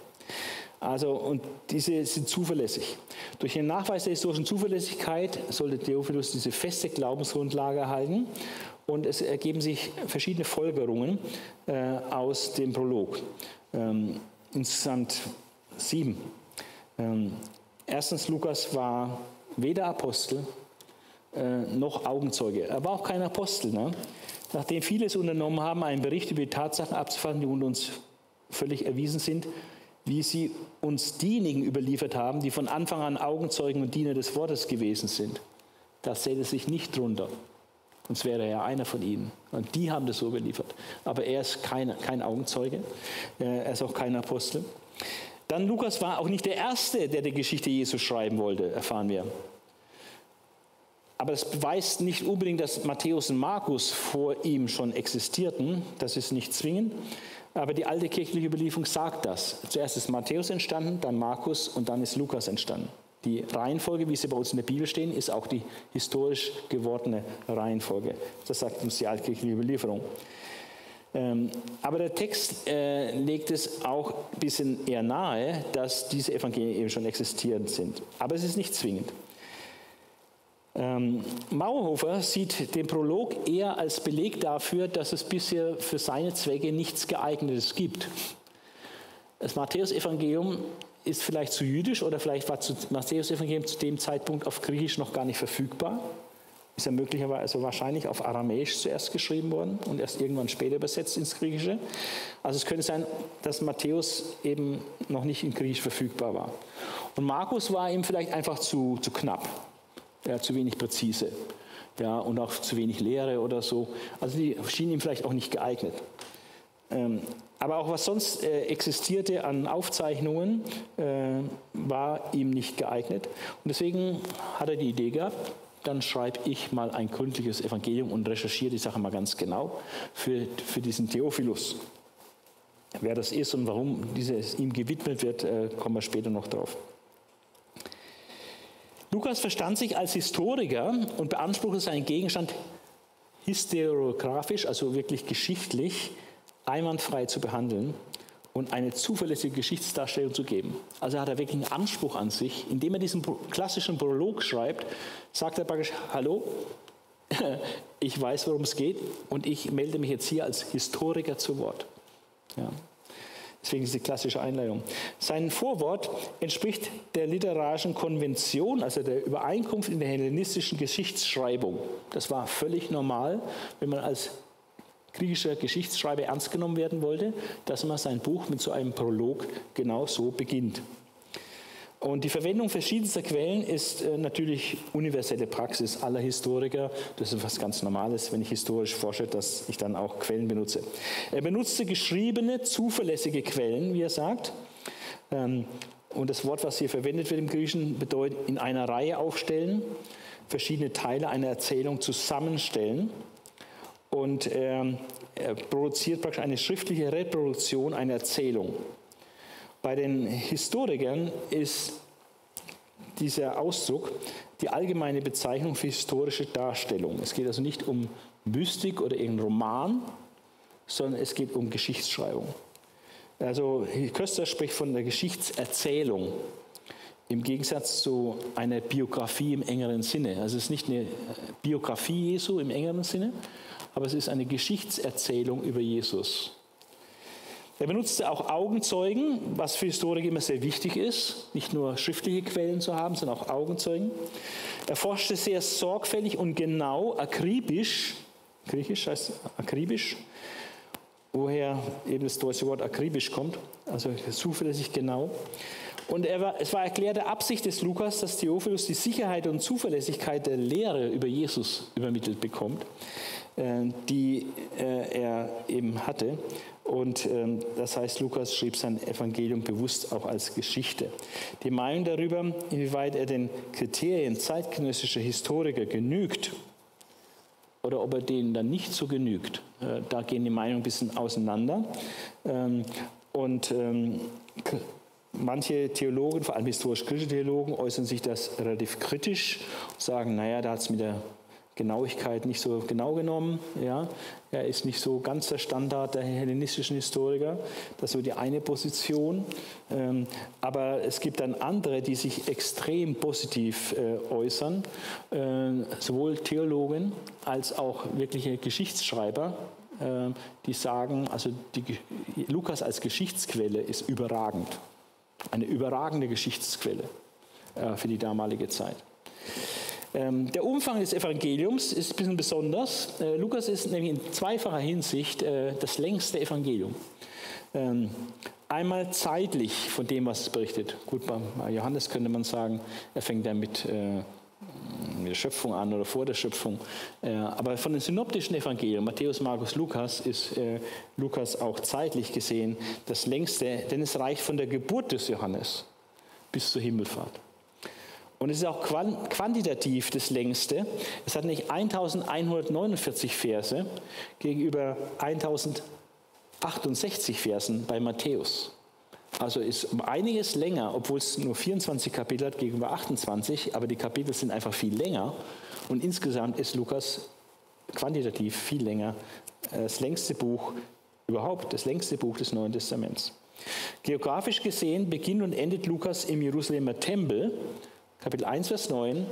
Also, und diese sind zuverlässig. Durch den Nachweis der historischen Zuverlässigkeit sollte Theophilus diese feste Glaubensgrundlage erhalten. Und es ergeben sich verschiedene Folgerungen äh, aus dem Prolog. Ähm, insgesamt sieben. Ähm, erstens, Lukas war weder Apostel noch Augenzeuge. Er war auch kein Apostel. Ne? Nachdem viele es unternommen haben, einen Bericht über die Tatsachen abzufassen, die unter uns völlig erwiesen sind, wie sie uns diejenigen überliefert haben, die von Anfang an Augenzeugen und Diener des Wortes gewesen sind. Da zählt es sich nicht drunter. Sonst wäre er ja einer von ihnen. Und die haben das so überliefert. Aber er ist kein, kein Augenzeuge. Äh, er ist auch kein Apostel. Dann Lukas war auch nicht der Erste, der die Geschichte Jesu schreiben wollte, erfahren wir. Aber das beweist nicht unbedingt, dass Matthäus und Markus vor ihm schon existierten. Das ist nicht zwingend. Aber die alte kirchliche Überlieferung sagt das. Zuerst ist Matthäus entstanden, dann Markus und dann ist Lukas entstanden. Die Reihenfolge, wie sie bei uns in der Bibel stehen, ist auch die historisch gewordene Reihenfolge. Das sagt uns die altkirchliche Überlieferung. Ähm, aber der Text äh, legt es auch ein bisschen eher nahe, dass diese Evangelien eben schon existierend sind. Aber es ist nicht zwingend. Ähm, Mauerhofer sieht den Prolog eher als Beleg dafür, dass es bisher für seine Zwecke nichts geeignetes gibt. Das Matthäusevangelium ist vielleicht zu jüdisch oder vielleicht war das Matthäusevangelium zu dem Zeitpunkt auf Griechisch noch gar nicht verfügbar. Ist ja möglicherweise also wahrscheinlich auf Aramäisch zuerst geschrieben worden und erst irgendwann später übersetzt ins Griechische. Also es könnte sein, dass Matthäus eben noch nicht in Griechisch verfügbar war. Und Markus war ihm vielleicht einfach zu, zu knapp ja, zu wenig präzise ja, und auch zu wenig Lehre oder so. Also die schienen ihm vielleicht auch nicht geeignet. Ähm, aber auch was sonst äh, existierte an Aufzeichnungen, äh, war ihm nicht geeignet. Und deswegen hat er die Idee gehabt, dann schreibe ich mal ein gründliches Evangelium und recherchiere die Sache mal ganz genau für, für diesen Theophilus. Wer das ist und warum dieses ihm gewidmet wird, äh, kommen wir später noch drauf. Lukas verstand sich als Historiker und beanspruchte seinen Gegenstand historiografisch, also wirklich geschichtlich, einwandfrei zu behandeln und eine zuverlässige Geschichtsdarstellung zu geben. Also hat er wirklich einen Anspruch an sich. Indem er diesen klassischen Prolog schreibt, sagt er praktisch, hallo, <laughs> ich weiß, worum es geht und ich melde mich jetzt hier als Historiker zu Wort. Ja. Deswegen diese klassische Einleitung. Sein Vorwort entspricht der literarischen Konvention, also der Übereinkunft in der hellenistischen Geschichtsschreibung. Das war völlig normal, wenn man als griechischer Geschichtsschreiber ernst genommen werden wollte, dass man sein Buch mit so einem Prolog genau so beginnt. Und die Verwendung verschiedenster Quellen ist äh, natürlich universelle Praxis aller Historiker. Das ist was ganz Normales, wenn ich historisch forsche, dass ich dann auch Quellen benutze. Er benutzte geschriebene, zuverlässige Quellen, wie er sagt. Ähm, und das Wort, was hier verwendet wird im Griechischen, bedeutet in einer Reihe aufstellen, verschiedene Teile einer Erzählung zusammenstellen. Und ähm, er produziert praktisch eine schriftliche Reproduktion einer Erzählung. Bei den Historikern ist dieser Ausdruck die allgemeine Bezeichnung für historische Darstellung. Es geht also nicht um Mystik oder irgendeinen Roman, sondern es geht um Geschichtsschreibung. Also Köster spricht von der Geschichtserzählung im Gegensatz zu einer Biografie im engeren Sinne. Also es ist nicht eine Biografie Jesu im engeren Sinne, aber es ist eine Geschichtserzählung über Jesus. Er benutzte auch Augenzeugen, was für Historiker immer sehr wichtig ist, nicht nur schriftliche Quellen zu haben, sondern auch Augenzeugen. Er forschte sehr sorgfältig und genau, akribisch, griechisch heißt akribisch, woher eben das deutsche Wort akribisch kommt, also zuverlässig genau. Und war, es war erklärte Absicht des Lukas, dass Theophilus die Sicherheit und Zuverlässigkeit der Lehre über Jesus übermittelt bekommt, äh, die äh, er eben hatte Und ähm, das heißt, Lukas schrieb sein Evangelium bewusst auch als Geschichte. Die Meinung darüber, inwieweit er den Kriterien zeitgenössischer Historiker genügt oder ob er denen dann nicht so genügt, äh, da gehen die Meinungen ein bisschen auseinander. Ähm, und ähm, Manche Theologen, vor allem historisch-kritische Theologen, äußern sich das relativ kritisch, sagen, naja, da hat es mit der Genauigkeit nicht so genau genommen. Ja. Er ist nicht so ganz der Standard der hellenistischen Historiker. Das ist so die eine Position. Ähm, aber es gibt dann andere, die sich extrem positiv äh, äußern, äh, sowohl Theologen als auch wirkliche Geschichtsschreiber, äh, die sagen, also die, Lukas als Geschichtsquelle ist überragend. Eine überragende Geschichtsquelle für die damalige Zeit. Ähm, der Umfang des Evangeliums ist ein bisschen besonders. Äh, Lukas ist nämlich in zweifacher Hinsicht äh, das längste Evangelium. Ähm, einmal zeitlich von dem, was es berichtet. Gut, bei Johannes könnte man sagen, er fängt ja mit, äh, mit der Schöpfung an oder vor der Schöpfung. aber von den synoptischen Evangelien, Matthäus, Markus, Lukas, ist Lukas auch zeitlich gesehen das längste, denn es reicht von der Geburt des Johannes bis zur Himmelfahrt. Und es ist auch quantitativ das längste. Es hat nicht 1149 Verse gegenüber 1068 Versen bei Matthäus. Also ist um einiges länger, obwohl es nur 24 Kapitel hat gegenüber 28, aber die Kapitel sind einfach viel länger. Und insgesamt ist Lukas quantitativ viel länger. Das längste Buch überhaupt, das längste Buch des Neuen Testaments. Geografisch gesehen beginnt und endet Lukas im Jerusalemer Tempel Kapitel 1, Vers 9,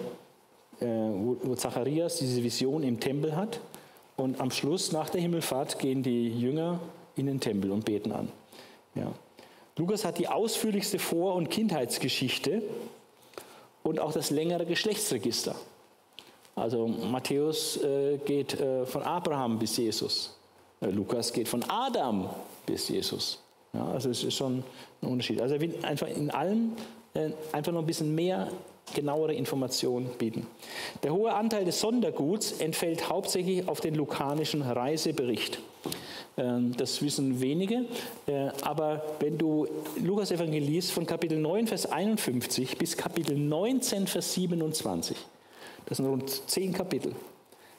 äh, wo Zacharias diese Vision im Tempel hat. Und am Schluss, nach der Himmelfahrt, gehen die Jünger in den Tempel und beten an. Ja. Lukas hat die ausführlichste Vor- und Kindheitsgeschichte und auch das längere Geschlechtsregister. Also Matthäus äh, geht äh, von Abraham bis Jesus. Äh, Lukas geht von Adam bis Jesus. Ja, also es ist schon ein Unterschied. Also er will einfach in allem äh, einfach noch ein bisschen mehr genauere Informationen bieten. Der hohe Anteil des Sonderguts entfällt hauptsächlich auf den lukanischen Reisebericht. Ähm, das wissen wenige, äh, aber wenn du Lukas Evangelist von Kapitel 9, Vers 51 bis Kapitel 19, Vers 27, das sind rund zehn Kapitel,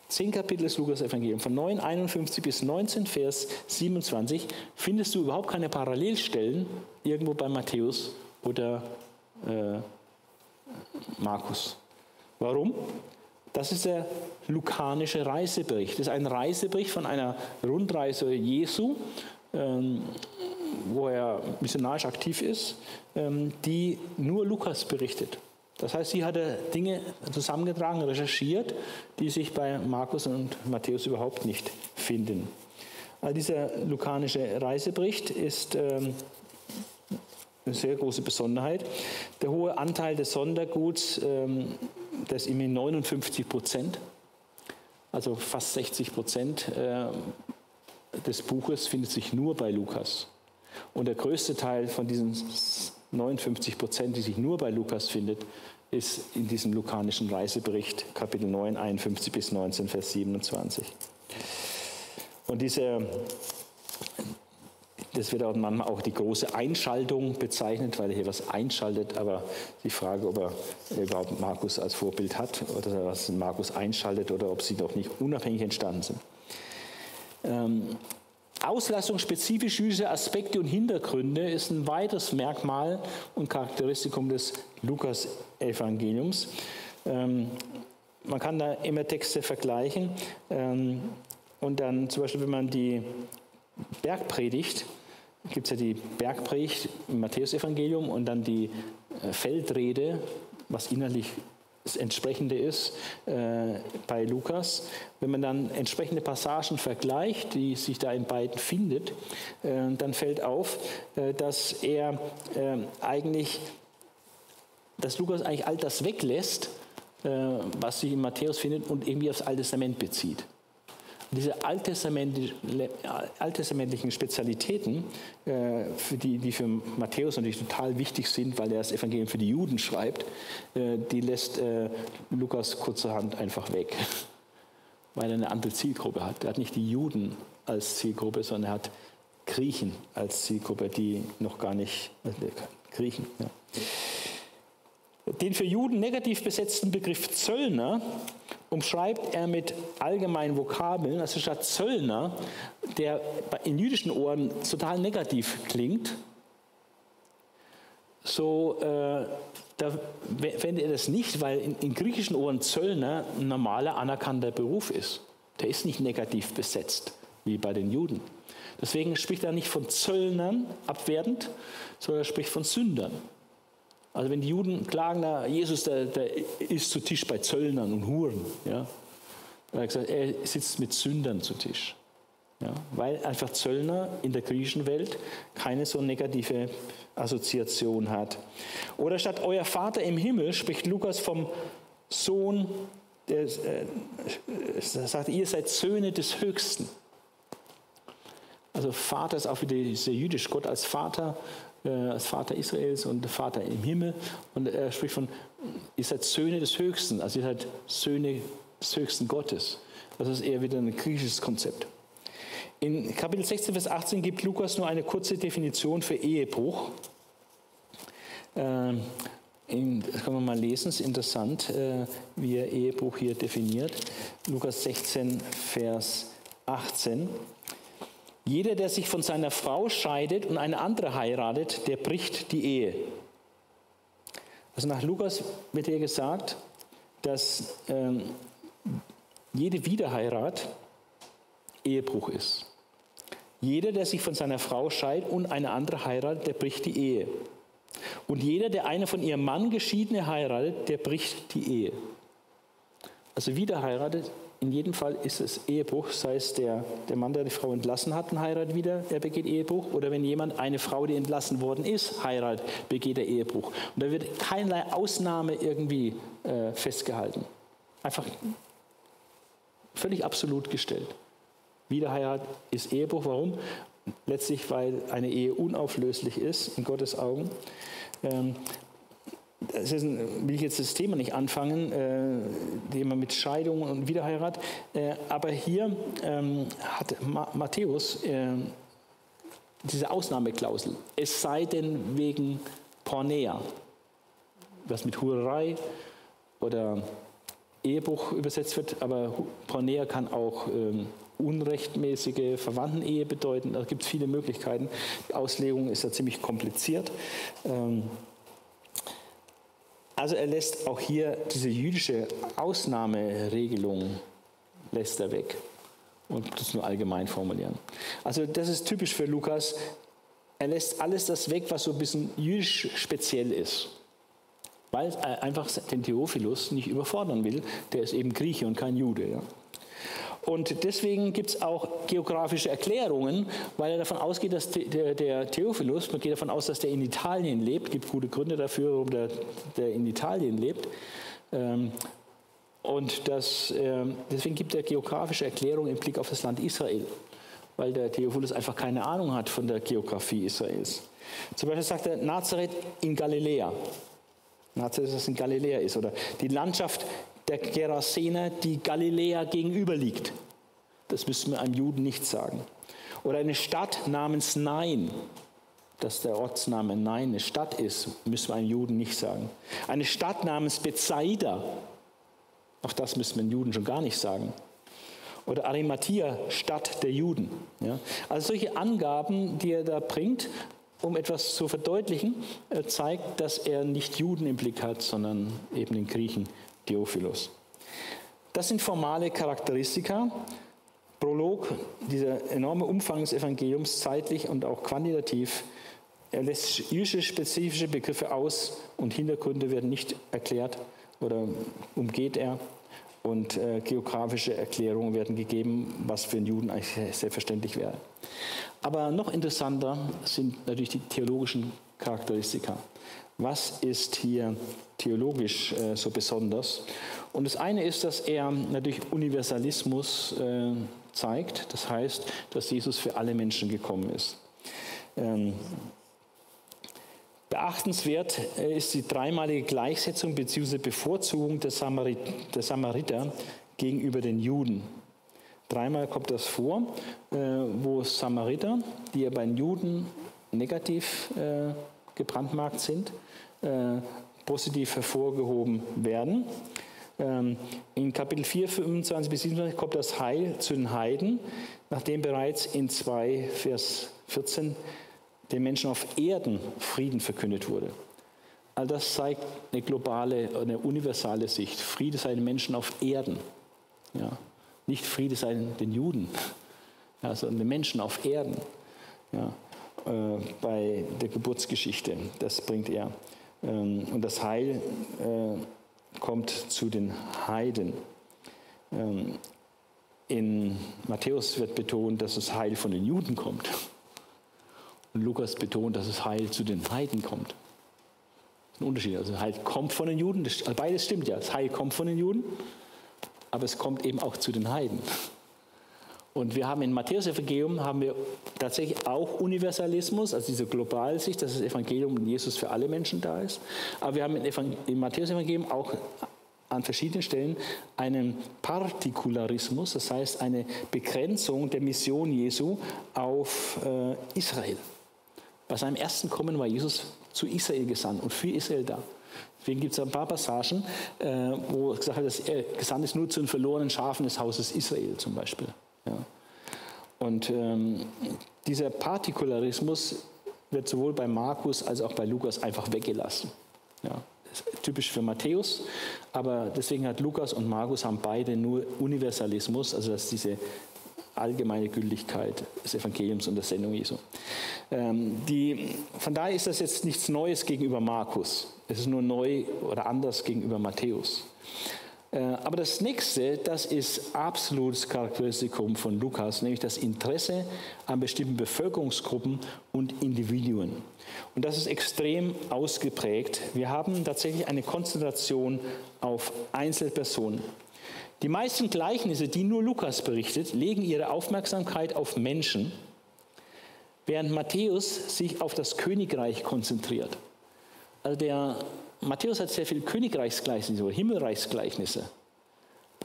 Zehn Kapitel des Lukas-Evangelium, von 9, 51 bis 19, Vers 27, findest du überhaupt keine Parallelstellen irgendwo bei Matthäus oder äh, Markus. Warum? Das ist der lukanische Reisebericht. Das ist ein Reisebericht von einer Rundreise Jesu, ähm, wo er missionarisch aktiv ist, ähm, die nur Lukas berichtet. Das heißt, sie hatte Dinge zusammengetragen, recherchiert, die sich bei Markus und Matthäus überhaupt nicht finden. Also dieser lukanische Reisebericht ist ähm, eine sehr große Besonderheit. Der hohe Anteil des Sonderguts, ähm, das ist immerhin 59 Prozent, also fast 60 Prozent äh, des Buches findet sich nur bei Lukas. Und der größte Teil von diesen 59 Prozent, die sich nur bei Lukas findet, ist in diesem lukanischen Reisebericht, Kapitel 9, 51 bis 19, Vers 27. Und diese, das wird auch manchmal auch die große Einschaltung bezeichnet, weil er hier was einschaltet, aber die Frage, ob er überhaupt Markus als Vorbild hat oder was Markus einschaltet oder ob sie doch nicht unabhängig entstanden sind. Ähm, Auslassung spezifisch jüdischer Aspekte und Hintergründe ist ein weiteres Merkmal und Charakteristikum des Lukas-Evangeliums. Ähm, man kann da immer Texte vergleichen ähm, und dann zum Beispiel, wenn man die Bergpredigt, gibt es ja die Bergpredigt im Matthäusevangelium und dann die äh, Feldrede, was innerlich das Entsprechende ist äh, bei Lukas. Wenn man dann entsprechende Passagen vergleicht, die sich da in beiden findet, äh, dann fällt auf, äh, dass er äh, eigentlich, dass Lukas eigentlich all das weglässt, äh, was sich in Matthäus findet und irgendwie aufs Alte Testament bezieht. Diese alttestamentlichen Spezialitäten, äh, für die, die für Matthäus natürlich total wichtig sind, weil er das Evangelium für die Juden schreibt, äh, die lässt äh, Lukas kurzerhand einfach weg, <laughs> weil er eine andere Zielgruppe hat. Er hat nicht die Juden als Zielgruppe, sondern er hat Griechen als Zielgruppe, die noch gar nicht, äh, Griechen. Ja. Den für Juden negativ besetzten Begriff Zöllner umschreibt er mit allgemeinen Vokabeln, also statt Zöllner, der in jüdischen Ohren total negativ klingt, so äh, da wendet er das nicht, weil in, in griechischen Ohren Zöllner ein normaler anerkannter Beruf ist. Der ist nicht negativ besetzt, wie bei den Juden. Deswegen spricht er nicht von Zöllnern abwertend, sondern er spricht von Sündern. Also wenn die Juden klagen, na, Jesus, der, der ist zu Tisch bei Zöllnern und Huren. Ja? Er hat gesagt, er sitzt mit Sündern zu Tisch. Ja? Weil einfach Zöllner in der griechischen Welt keine so negative Assoziation hat. Oder statt euer Vater im Himmel spricht Lukas vom Sohn, der äh, sagt, ihr seid Söhne des Höchsten. Also Vater ist auch wieder sehr jüdisch, Gott als Vater, äh, als Vater Israels und Vater im Himmel. Und er spricht von, ihr seid Söhne des Höchsten, also ihr seid Söhne des höchsten Gottes. Das ist eher wieder ein griechisches Konzept. In Kapitel 16, Vers 18 gibt Lukas nur eine kurze Definition für Ehebruch. Ähm, das kann man mal lesen, es ist interessant, äh, wie er Ehebruch hier definiert. Lukas 16, Vers 18. Jeder, der sich von seiner Frau scheidet und eine andere heiratet, der bricht die Ehe. Also nach Lukas wird hier gesagt, dass ähm, jede Wiederheirat Ehebruch ist. Jeder, der sich von seiner Frau scheidet und eine andere heiratet, der bricht die Ehe. Und jeder, der eine von ihrem Mann geschiedene heiratet, der bricht die Ehe. Also wieder heiratet in jedem Fall ist es Ehebruch, sei es der, der Mann, der die Frau entlassen hat und heiratet wieder, er begeht Ehebruch, oder wenn jemand eine Frau, die entlassen worden ist, heiratet, begeht er Ehebruch. Und da wird keinerlei Ausnahme irgendwie äh, festgehalten. Einfach völlig absolut gestellt. Wiederheirat ist Ehebruch. Warum? Letztlich, weil eine Ehe unauflöslich ist in Gottes Augen. Ähm, das ist will ich jetzt das Thema nicht anfangen, äh, Thema mit Scheidung und Wiederheirat, äh, aber hier ähm, hat Ma Matthäus äh, diese Ausnahmeklausel, es sei denn wegen Pornea, was mit Hurerei oder Ehebruch übersetzt wird, aber Pornea kann auch ähm, unrechtmäßige Verwandtenehe bedeuten. Da gibt es viele Möglichkeiten. Die Auslegung ist ja ziemlich kompliziert. Ähm, also er lässt auch hier diese jüdische Ausnahmeregelung lässt er weg und das nur allgemein formulieren. Also das ist typisch für Lukas. Er lässt alles das weg, was so ein bisschen jüdisch speziell ist, weil er einfach den Theophilus nicht überfordern will. Der ist eben Grieche und kein Jude. Ja. Und deswegen gibt es auch geografische Erklärungen, weil er davon ausgeht, dass der, Theophilus, man geht davon aus, dass der in Italien lebt, gibt gute Gründe dafür, warum der, der in Italien lebt. Ähm, und das, ähm, deswegen gibt er geografische Erklärungen im Blick auf das Land Israel, weil der Theophilus einfach keine Ahnung hat von der Geografie Israels. Zum Beispiel sagt er Nazareth in Galiläa. Nazareth, das in Galiläa ist, oder die Landschaft der Gerasene, die Galiläa gegenüber liegt. Das müssen wir einem Juden nicht sagen. Oder eine Stadt namens Nein, dass der Ortsname Nein eine Stadt ist, müssen wir einem Juden nicht sagen. Eine Stadt namens Bethsaida, auch das müssen wir einem Juden schon gar nicht sagen. Oder Arimathea, Stadt der Juden. Ja? Also solche Angaben, die er da bringt, um etwas zu verdeutlichen, zeigt, dass er nicht Juden im Blick hat, sondern eben den Griechen Theophilus. Das sind formale Charakteristika. Prolog, dieser enorme Umfang des Evangeliums, zeitlich und auch quantitativ, er lässt jüdische spezifische Begriffe aus und Hintergründe werden nicht erklärt oder umgeht er. Und äh, geografische Erklärungen werden gegeben, was für einen Juden eigentlich selbstverständlich wäre. Aber noch interessanter sind natürlich die theologischen Charakteristika. Was ist hier theologisch äh, so besonders? Und das eine ist, dass er natürlich Universalismus äh, zeigt. Das heißt, dass Jesus für alle Menschen gekommen ist. Ähm, beachtenswert äh, ist die dreimalige Gleichsetzung bzw. Bevorzugung der, Samarit der Samariter gegenüber den Juden. Dreimal kommt das vor, äh, wo Samariter, die ja bei den Juden negativ äh, gebrandmarkt sind, äh, positiv hervorgehoben werden. Ähm, in Kapitel 4, 25 bis 27 kommt das Heil zu den Heiden, nachdem bereits in 2, Vers 14 den Menschen auf Erden Frieden verkündet wurde. All das zeigt eine globale, eine universale Sicht. Friede sei den Menschen auf Erden. Ja. Nicht Friede sei den Juden, <laughs> ja, sondern den Menschen auf Erden. Ja. Äh, bei der Geburtsgeschichte, das bringt er. Ähm, und das Heil äh, kommt zu den Heiden. Ähm, in Matthäus wird betont, dass das Heil von den Juden kommt. Und Lukas betont, dass das Heil zu den Heiden kommt. Das ist ein Unterschied. Also Heil kommt von den Juden, das, beides stimmt ja. Das Heil kommt von den Juden, aber es kommt eben auch zu den Heiden. Und wir haben in Matthäus-Evangelium haben wir tatsächlich auch Universalismus, also diese Globalsicht, dass das Evangelium und Jesus für alle Menschen da ist. Aber wir haben im Matthäus-Evangelium auch an verschiedenen Stellen einen Partikularismus, das heißt eine Begrenzung der Mission Jesu auf äh, Israel. Bei seinem ersten Kommen war Jesus zu Israel gesandt und für Israel da. Deswegen gibt es ein paar Passagen, äh, wo gesagt wird, dass er gesandt ist nur zu den verlorenen Schafen des Hauses Israel zum Beispiel. Ja. Und ähm, dieser Partikularismus wird sowohl bei Markus als auch bei Lukas einfach weggelassen. Ja. Typisch für Matthäus, aber deswegen hat Lukas und Markus haben beide nur Universalismus, also dass diese allgemeine Gültigkeit des Evangeliums und der Sendung Jesu. Ähm, die, von daher ist das jetzt nichts Neues gegenüber Markus. Es ist nur neu oder anders gegenüber Matthäus. Äh, aber das nächste, das ist absolutes Charakteristikum von Lukas, nämlich das Interesse an bestimmten Bevölkerungsgruppen und Individuen. Und das ist extrem ausgeprägt. Wir haben tatsächlich eine Konzentration auf Einzelpersonen. Die meisten Gleichnisse, die nur Lukas berichtet, legen ihre Aufmerksamkeit auf Menschen, während Matthäus sich auf das Königreich konzentriert. Also der Matthäus hat sehr viele Königreichsgleichnisse oder Himmelreichsgleichnisse.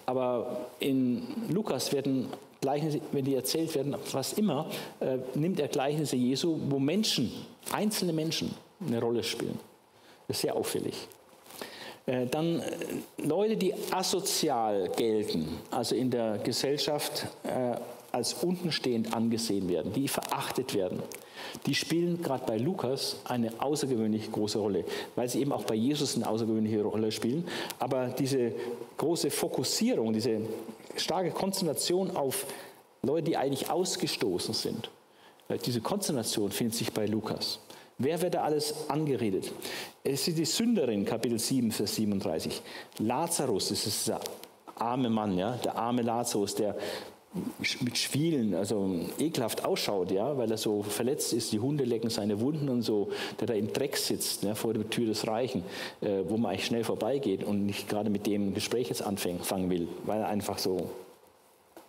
Aber in Lukas werden Gleichnisse, wenn die erzählt werden, fast immer, äh, nimmt er Gleichnisse Jesu, wo Menschen, einzelne Menschen eine Rolle spielen. Das ist sehr auffällig. Äh, dann äh, Leute, die asozial gelten, also in der Gesellschaft äh, als untenstehend angesehen werden, die verachtet werden, die spielen gerade bei Lukas eine außergewöhnlich große Rolle, weil sie eben auch bei Jesus eine außergewöhnliche Rolle spielen. Aber diese große Fokussierung, diese starke Konzentration auf Leute, die eigentlich ausgestoßen sind, diese Konzentration findet sich bei Lukas. Wer wird da alles angeredet? Es ist die Sünderin, Kapitel 7, Vers 37. Lazarus, das ist dieser arme Mann, ja, der arme Lazarus, der mit Schwielen, also ekelhaft ausschaut, ja, weil er so verletzt ist, die Hunde lecken seine Wunden und so, der da im Dreck sitzt, ja, vor der Tür des Reichen, äh, wo man eigentlich schnell vorbeigeht und nicht gerade mit dem Gespräch jetzt anfangen will, weil er einfach so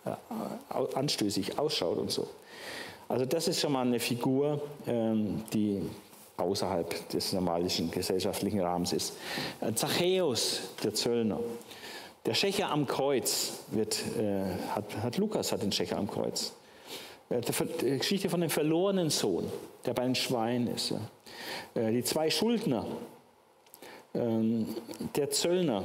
äh, anstößig ausschaut und so. Also das ist schon mal eine Figur, ähm, die außerhalb des normalischen gesellschaftlichen Rahmens ist. Äh, Zachäus, der Zöllner. Der Schächer am Kreuz wird, äh, hat, hat, Lukas hat den Schächer am Kreuz. Äh, die Geschichte von dem verlorenen Sohn, der bei den Schweinen ist. Ja. Äh, die zwei Schuldner, ähm, der Zöllner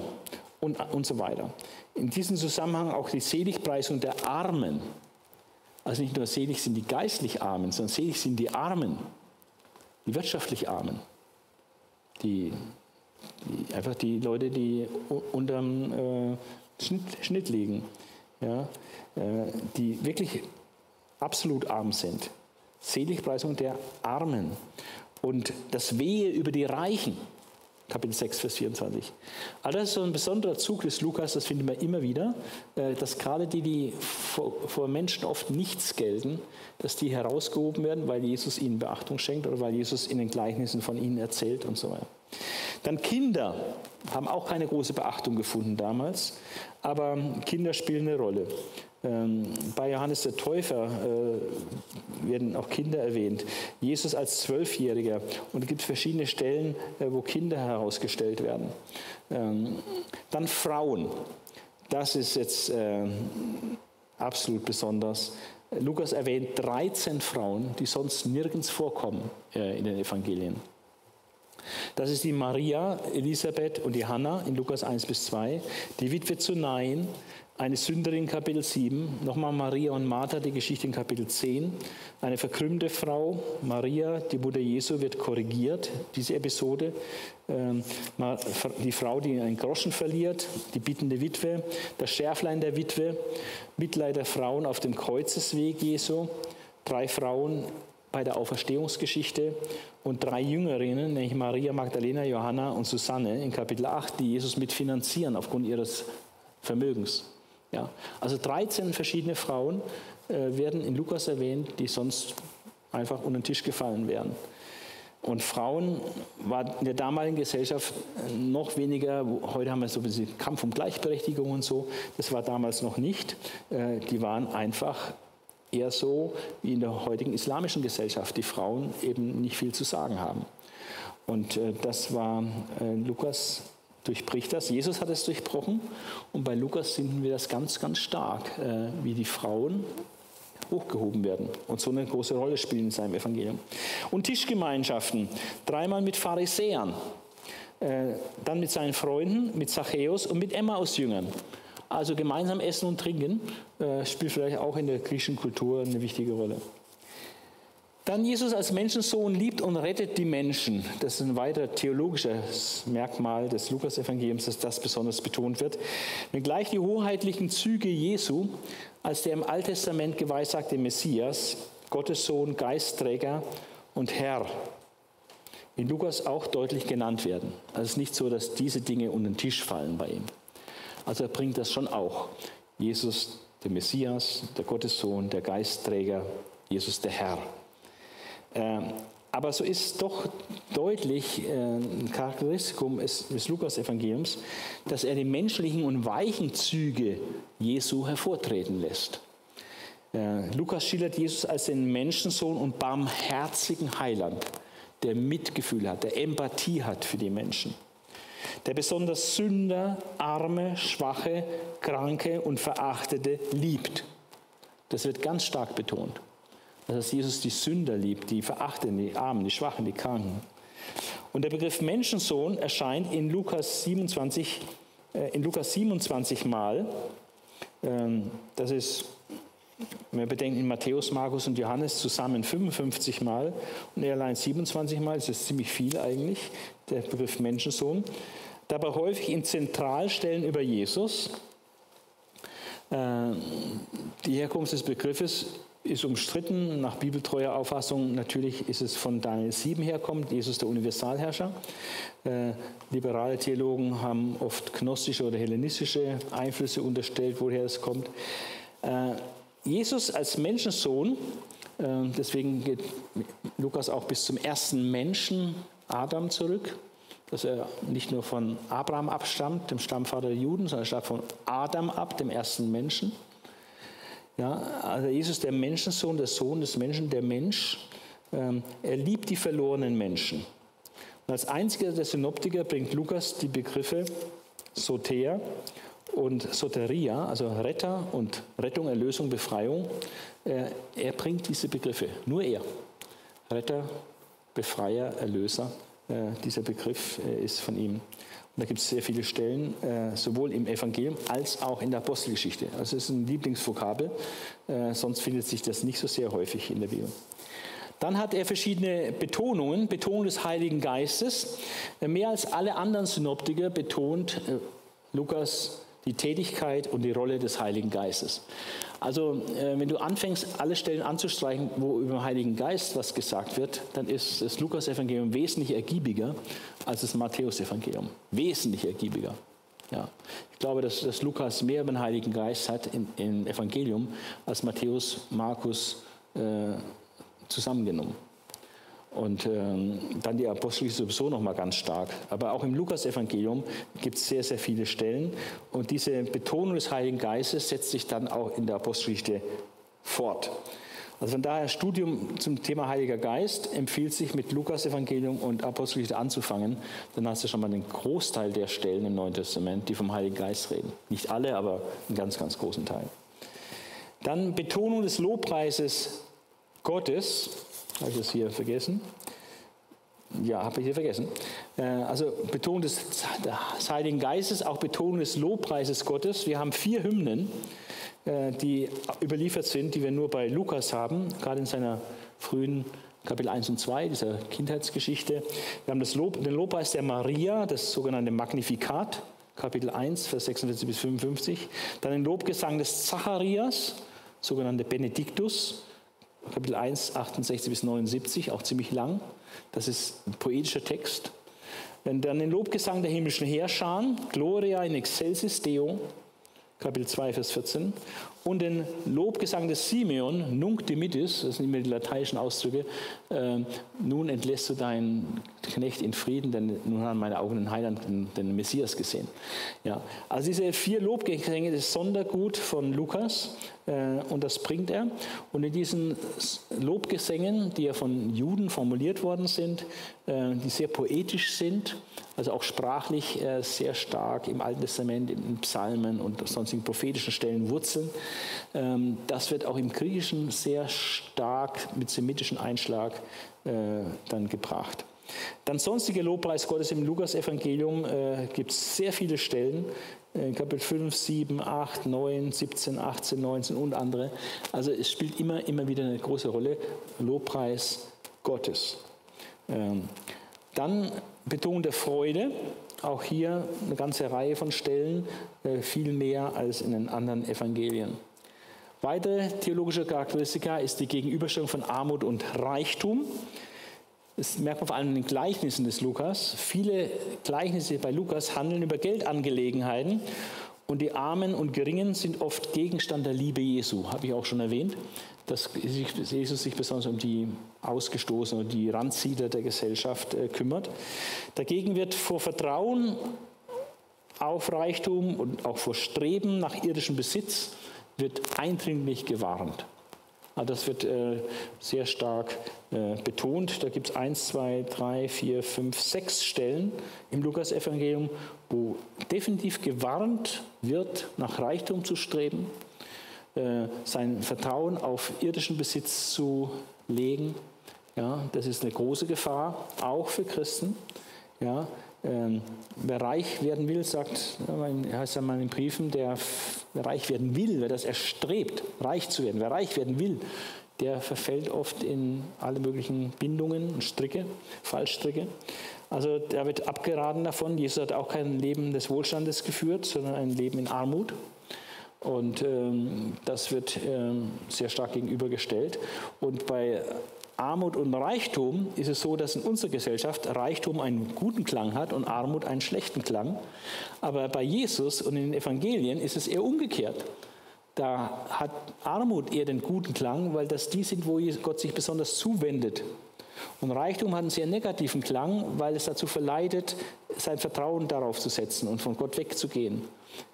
und, und so weiter. In diesem Zusammenhang auch die Seligpreisung der Armen. Also nicht nur selig sind die geistlich Armen, sondern selig sind die Armen, die wirtschaftlich Armen, die einfach die Leute, die unterm äh, Schnitt, Schnitt, liegen, ja, äh, die wirklich absolut arm sind. Seligpreisung der Armen und das Wehe über die Reichen. Kapitel 6, Vers 24. Aber das ist so ein besonderer Zug des Lukas, das finden wir immer wieder, äh, dass gerade die, die vor, Menschen oft nichts gelten, dass die herausgehoben werden, weil Jesus ihnen Beachtung schenkt oder weil Jesus in den Gleichnissen von ihnen erzählt und so weiter. Dann Kinder haben auch keine große Beachtung gefunden damals, aber Kinder spielen eine Rolle. Ähm, bei Johannes der Täufer äh, werden auch Kinder erwähnt. Jesus als Zwölfjähriger. Und es gibt verschiedene Stellen, äh, wo Kinder herausgestellt werden. Ähm, dann Frauen. Das ist jetzt äh, absolut besonders. Lukas erwähnt 13 Frauen, die sonst nirgends vorkommen in den Evangelien. Das ist die Maria, Elisabeth und die Hannah in Lukas 1 bis 2, die Witwe zu Nain, eine Sünderin Kapitel 7, nochmal Maria und Martha, die Geschichte in Kapitel 10, eine verkrümmte Frau, Maria, die Mutter Jesu, wird korrigiert, diese Episode, ähm, die Frau, die einen Groschen verliert, die bittende Witwe, das Schärflein der Witwe, Mitleid der Frauen auf dem Kreuzesweg Jesu, drei Frauen bei der Auferstehungsgeschichte und drei Jüngerinnen, nämlich Maria, Magdalena, Johanna und Susanne in Kapitel 8, die Jesus mitfinanzieren aufgrund ihres Vermögens. Ja, also 13 verschiedene Frauen äh, werden in Lukas erwähnt, die sonst einfach unter den Tisch gefallen wären. Und Frauen war in der damaligen Gesellschaft noch weniger, heute haben wir so ein bisschen Kampf um Gleichberechtigung und so, das war damals noch nicht. Äh, die waren einfach eher so wie in der heutigen islamischen Gesellschaft, die Frauen eben nicht viel zu sagen haben. Und äh, das war äh, Lukas durchbricht das. Jesus hat es durchbrochen und bei Lukas finden wir das ganz, ganz stark, äh, wie die Frauen hochgehoben werden und so eine große Rolle spielen in seinem Evangelium. Und Tischgemeinschaften, dreimal mit Pharisäern, dann mit seinen Freunden, mit Zachäus und mit Emmaus-Jüngern. Also gemeinsam essen und trinken äh, spielt vielleicht auch in der griechischen Kultur eine wichtige Rolle. Dann Jesus als Menschensohn liebt und rettet die Menschen. Das ist ein weiterer theologisches Merkmal des Lukas-Evangeliums, dass das besonders betont wird. Wenngleich die hoheitlichen Züge Jesu als der im Alttestament geweissagte Messias, Gottes Sohn, Geistträger und Herr in Lukas auch deutlich genannt werden. Also es ist nicht so, dass diese Dinge unter den Tisch fallen bei ihm. Also er bringt das schon auch. Jesus, der Messias, der Gottessohn, der Geistträger, Jesus, der Herr. Ähm, aber so ist doch deutlich äh, ein Charakteristikum des Lukas-Evangeliums, dass er die menschlichen und weichen Züge Jesu hervortreten lässt. Äh, Lukas schildert Jesus als den Menschensohn und barmherzigen Heiland, der Mitgefühl hat, der Empathie hat für die Menschen, der besonders Sünder, Arme, Schwache, Kranke und Verachtete liebt. Das wird ganz stark betont dass Jesus die Sünder liebt, die Verachteten, die Armen, die Schwachen, die Kranken. Und der Begriff Menschensohn erscheint in Lukas 27, äh, in Lukas 27 Mal. Ähm, das ist, wenn wir bedenken, Matthäus, Markus und Johannes zusammen 55 Mal und er allein 27 Mal, das ist ziemlich viel eigentlich, der Begriff Menschensohn. Dabei häufig in Zentralstellen über Jesus. Äh, die Herkunft des Begriffes ist umstritten nach bibeltreuer Auffassung. Natürlich ist es von Daniel 7 herkommt, Jesus der Universalherrscher. Äh, liberale Theologen haben oft gnostische oder hellenistische Einflüsse unterstellt, woher es kommt. Äh, Jesus als Menschensohn, deswegen geht Lukas auch bis zum ersten Menschen Adam zurück, dass er nicht nur von Abraham abstammt, dem Stammvater der Juden, sondern er stammt von Adam ab, dem ersten Menschen. Ja, also Jesus, der Menschensohn, der Sohn des Menschen, der Mensch, ähm, er liebt die verlorenen Menschen. Und als einziger der Synoptiker bringt Lukas die Begriffe Soter und Soteria, also Retter und Rettung, Erlösung, Befreiung. Äh, er bringt diese Begriffe, nur er. Retter, Befreier, Erlöser, dieser Begriff äh, ist von ihm. Und da gibt es sehr viele Stellen, äh, sowohl im Evangelium als auch in der Apostelgeschichte. Also es ist ein Lieblingsvokabel, äh, sonst findet sich das nicht so sehr häufig in der Bibel. Dann hat er verschiedene Betonungen, Betonung des Heiligen Geistes. Äh, mehr als alle anderen Synoptiker betont äh, Lukas die Tätigkeit und die Rolle des Heiligen Geistes. Also äh, wenn du anfängst, alle Stellen anzustreichen, wo über den Heiligen Geist was gesagt wird, dann ist das Lukas-Evangelium wesentlich ergiebiger als das Matthäus-Evangelium. Wesentlich ergiebiger. Ja. Ich glaube, dass, dass Lukas mehr über den Heiligen Geist hat im, Evangelium als Matthäus, Markus äh, zusammengenommen. Und ähm, dann die Apostelgeschichte sowieso noch mal ganz stark. Aber auch im Lukas-Evangelium gibt es sehr, sehr viele Stellen. Und diese Betonung des Heiligen Geistes setzt sich dann auch in der Apostelgeschichte fort. Also von daher Studium zum Thema Heiliger Geist empfiehlt sich mit Lukas-Evangelium und Apostelgeschichte anzufangen. Dann hast du schon mal den Großteil der Stellen im Neuen Testament, die vom Heiligen Geist reden. Nicht alle, aber einen ganz, ganz großen Teil. Dann Betonung des Lobpreises Gottes. Habe ich das hier vergessen? Ja, habe ich hier vergessen. Äh, also Betonung des, Heiligen Geistes, auch Betonung des Lobpreises Gottes. Wir haben vier Hymnen, äh, die überliefert sind, die wir nur bei Lukas haben, gerade in seiner frühen Kapitel 1 und 2 dieser Kindheitsgeschichte. Wir haben das Lob, den Lobpreis der Maria, das sogenannte Magnifikat, Kapitel 1, Vers 46 bis 55. Dann den Lobgesang des Zacharias, sogenannte Benediktus, Kapitel 1, 68 bis 79, auch ziemlich lang. Das ist ein poetischer Text. Dann den Lobgesang der himmlischen Heerschar, Gloria in excelsis Deo, Kapitel 2, Vers 14. Und den Lobgesang des Simeon, Nunc dimittis, das sind immer die lateinischen Ausdrücke, äh, nun entlässt du deinen Knecht in Frieden, denn nun haben meine Augen den Heiland, den, den Messias gesehen. Ja, also diese vier Lobgesänge, das Sondergut von Lukas äh, und das bringt er. Und in diesen Lobgesängen, die ja von Juden formuliert worden sind, äh, die sehr poetisch sind, also auch sprachlich äh, sehr stark im Alten Testament, in Psalmen und sonstigen prophetischen Stellen wurzeln. Ähm, das wird auch im Griechischen sehr stark mit semitischem Einschlag dann gebracht. Dann sonstige Lobpreis Gottes im Lukas-Evangelium äh, gibt es sehr viele Stellen, äh, Kapitel 5, 7, 8, 9, 17, 18, 19 und andere. Also es spielt immer, immer wieder eine große Rolle, Lobpreis Gottes. Ähm, dann Betonung der Freude, auch hier eine ganze Reihe von Stellen, äh, viel mehr als in den anderen Evangelien. Weitere theologische Charakteristika ist die Gegenüberstellung von Armut und Reichtum. Das merkt man vor allem in den Gleichnissen des Lukas. Viele Gleichnisse bei Lukas handeln über Geldangelegenheiten und die Armen und Geringen sind oft Gegenstand der Liebe Jesu, habe ich auch schon erwähnt, dass Jesus sich besonders um die Ausgestoßenen und die Randsiedler der Gesellschaft äh, kümmert. Dagegen wird vor Vertrauen auf Reichtum und auch vor Streben nach irdischem Besitz wird eindringlich gewarnt. Also das wird äh, sehr stark äh, betont. Da gibt es eins, zwei, drei, vier, fünf, sechs Stellen im Lukas-Evangelium, wo definitiv gewarnt wird, nach Reichtum zu streben, äh, sein Vertrauen auf irdischen Besitz zu legen. Ja, das ist eine große Gefahr, auch für Christen. Ja, ähm, wer reich werden will, sagt, heißt ja in den Briefen, der wer reich werden will, wer das erstrebt, reich zu werden, wer reich werden will, der verfällt oft in alle möglichen Bindungen und Stricke, Fallstricke. Also der wird abgeraten davon. Jesus hat auch kein Leben des Wohlstandes geführt, sondern ein Leben in Armut. Und ähm, das wird ähm, sehr stark gegenübergestellt. Und bei Armut und Reichtum ist es so, dass in unserer Gesellschaft Reichtum einen guten Klang hat und Armut einen schlechten Klang. Aber bei Jesus und in den Evangelien ist es eher umgekehrt. Da hat Armut eher den guten Klang, weil das die sind, wo Gott sich besonders zuwendet. Und Reichtum hat einen sehr negativen Klang, weil es dazu verleitet, sein Vertrauen darauf zu setzen und von Gott wegzugehen.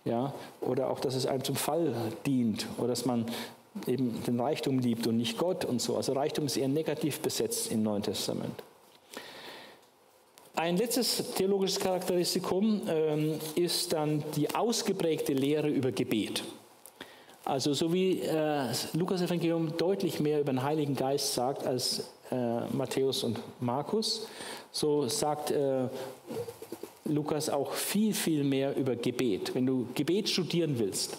Ja? Oder auch, dass es einem zum Fall dient oder dass man eben den Reichtum liebt und nicht Gott und so. Also Reichtum ist eher negativ besetzt im Neuen Testament. Ein letztes theologisches Charakteristikum ähm, ist dann die ausgeprägte Lehre über Gebet. Also so wie äh, Lukas Evangelium deutlich mehr über den Heiligen Geist sagt als äh, Matthäus und Markus, so sagt äh, Lukas auch viel, viel mehr über Gebet. Wenn du Gebet studieren willst,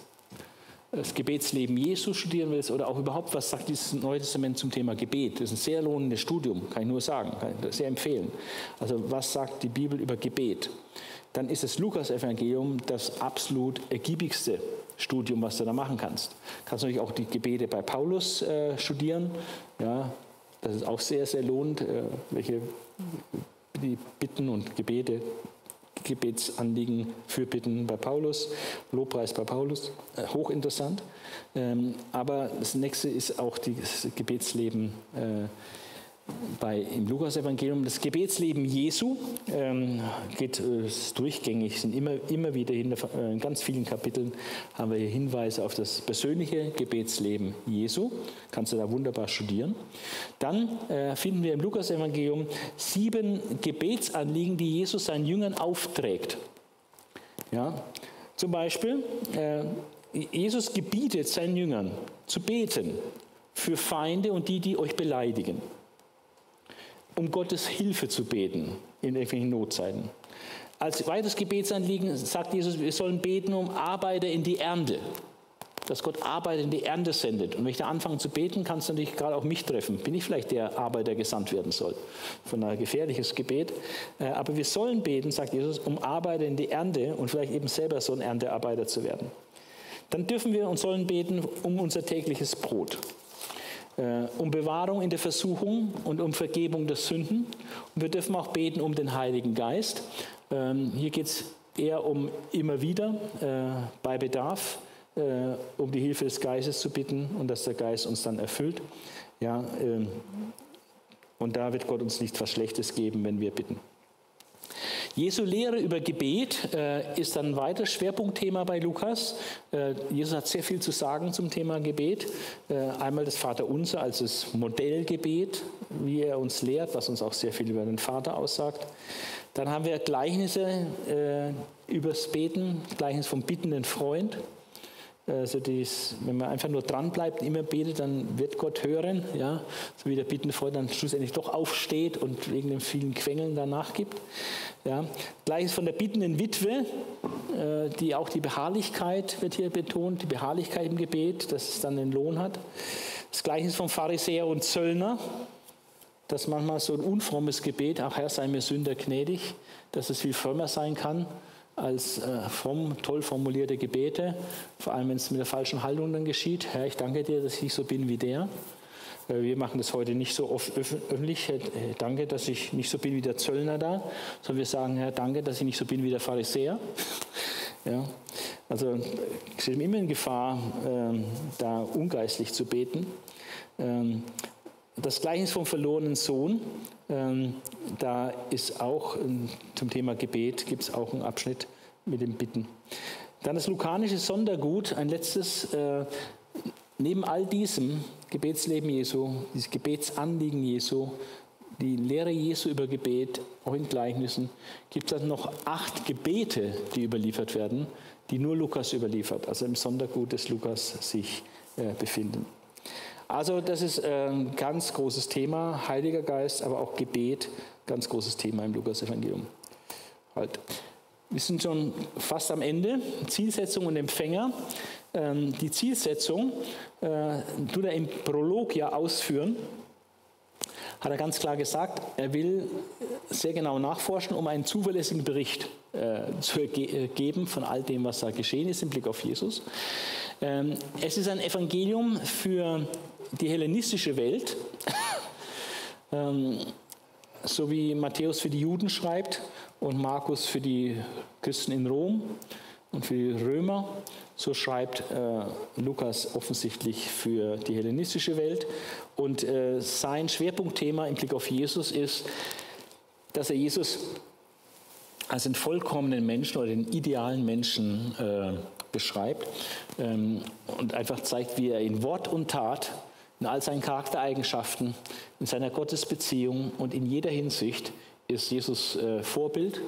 das Gebetsleben Jesu studieren willst oder auch überhaupt, was sagt dieses Neue Testament zum Thema Gebet? Das ist ein sehr lohnendes Studium, kann ich nur sagen, kann ich sehr empfehlen. Also was sagt die Bibel über Gebet? Dann ist das Lukas-Evangelium das absolut ergiebigste Studium, was du da machen kannst. Du kannst natürlich auch die Gebete bei Paulus äh, studieren. Ja, das ist auch sehr, sehr lohnend, äh, welche die Bitten und Gebete Gebetsanliegen, Fürbitten bei Paulus, Lobpreis bei Paulus, äh, hochinteressant. Ähm, aber das nächste ist auch das Gebetsleben äh, bei, im Lukas-Evangelium. Das Gebetsleben Jesu ähm, geht äh, durchgängig, sind immer, immer wieder äh, in ganz vielen Kapiteln haben wir Hinweise auf das persönliche Gebetsleben Jesu. Kannst du da wunderbar studieren. Dann äh, finden wir im Lukas-Evangelium sieben Gebetsanliegen, die Jesus seinen Jüngern aufträgt. Ja, zum Beispiel, äh, Jesus gebietet seinen Jüngern zu beten für Feinde und die, die euch beleidigen. Um Gottes Hilfe zu beten in irgendwelchen Notzeiten. Als weiteres Gebetsanliegen sagt Jesus, wir sollen beten um Arbeiter in die Ernte dass Gott Arbeit in die Ernte sendet. Und wenn ich da anfange zu beten, kann es natürlich gerade auch mich treffen. Bin ich vielleicht der Arbeiter gesandt werden soll? Von ein gefährliches Gebet. Äh, aber wir sollen beten, sagt Jesus, um Arbeiter in die Ernte und vielleicht eben selber so ein Erntearbeiter zu werden. Dann dürfen wir und sollen beten um unser tägliches Brot. Äh, um Bewahrung in der Versuchung und um Vergebung der Sünden. Und wir dürfen auch beten um den Heiligen Geist. Ähm, hier geht es eher um immer wieder äh, bei Bedarf äh, um die Hilfe des Geistes zu bitten und dass der Geist uns dann erfüllt. Ja, ähm, und da wird Gott uns nicht was Schlechtes geben, wenn wir bitten. Jesu Lehre über Gebet äh, ist ein weiteres Schwerpunktthema bei Lukas. Äh, Jesus hat sehr viel zu sagen zum Thema Gebet. Äh, einmal das Vaterunser als das Modellgebet, wie er uns lehrt, was uns auch sehr viel über den Vater aussagt. Dann haben wir Gleichnisse äh, übers Beten, Gleichnis vom bittenden Freund. Also dies, wenn man einfach nur dran bleibt, immer betet, dann wird Gott hören, ja, so wie der Bittenfreund dann schlussendlich doch aufsteht und wegen den vielen Quengeln danach gibt. Ja. Gleiches von der bittenden Witwe, äh, die auch die Beharrlichkeit wird hier betont, die Beharrlichkeit im Gebet, dass es dann den Lohn hat. Das Gleiche vom Pharisäer und Zöllner, dass manchmal so ein unfrommes Gebet, ach Herr, sei mir Sünder gnädig, dass es viel frömmer sein kann als äh, fromm, toll formulierte Gebete, vor allem wenn es mit der falschen Haltung dann geschieht. Herr, ich danke dir, dass ich nicht so bin wie der. Äh, wir machen das heute nicht so oft öffentlich. Herr, danke, dass ich nicht so bin wie der Zöllner da, sondern wir sagen, Herr, danke, dass ich nicht so bin wie der Pharisäer. <laughs> Ja, also ich sind immer in Gefahr, ähm, da ungeistlich zu beten. Ähm, das Gleichnis vom verlorenen Sohn, ähm, da ist auch ähm, zum Thema Gebet, gibt es auch einen Abschnitt mit dem Bitten. Dann das lukanische Sondergut, ein letztes, äh, neben all diesem Gebetsleben Jesu, dieses Gebetsanliegen Jesu, die Lehre Jesu über Gebet, auch in Gleichnissen, gibt es dann noch acht Gebete, die überliefert werden, die nur Lukas überliefert, also im Sondergut des Lukas sich äh, befinden. Also das ist äh, ein ganz großes Thema, Heiliger Geist, aber auch Gebet, ganz großes Thema im Lukas-Evangelium. Halt. Wir sind schon fast am Ende. Zielsetzung und Empfänger. Ähm, die Zielsetzung äh, tut er im Prolog ja ausführen. Hat er ganz klar gesagt, er will sehr genau nachforschen, um einen zuverlässigen Bericht äh, zu geben von all dem, was da geschehen ist im Blick auf Jesus. Ähm, es ist ein Evangelium für die hellenistische Welt, <laughs> ähm, so wie Matthäus für die Juden schreibt und Markus für die Christen in Rom und für die Römer, so schreibt äh, Lukas offensichtlich für die hellenistische Welt. Und äh, sein Schwerpunktthema im Blick auf Jesus ist, dass er Jesus als den vollkommenen Menschen oder den idealen Menschen äh, beschreibt ähm, und einfach zeigt, wie er in Wort und Tat in all seinen Charaktereigenschaften, in seiner Gottesbeziehung und in jeder Hinsicht ist Jesus äh, Vorbild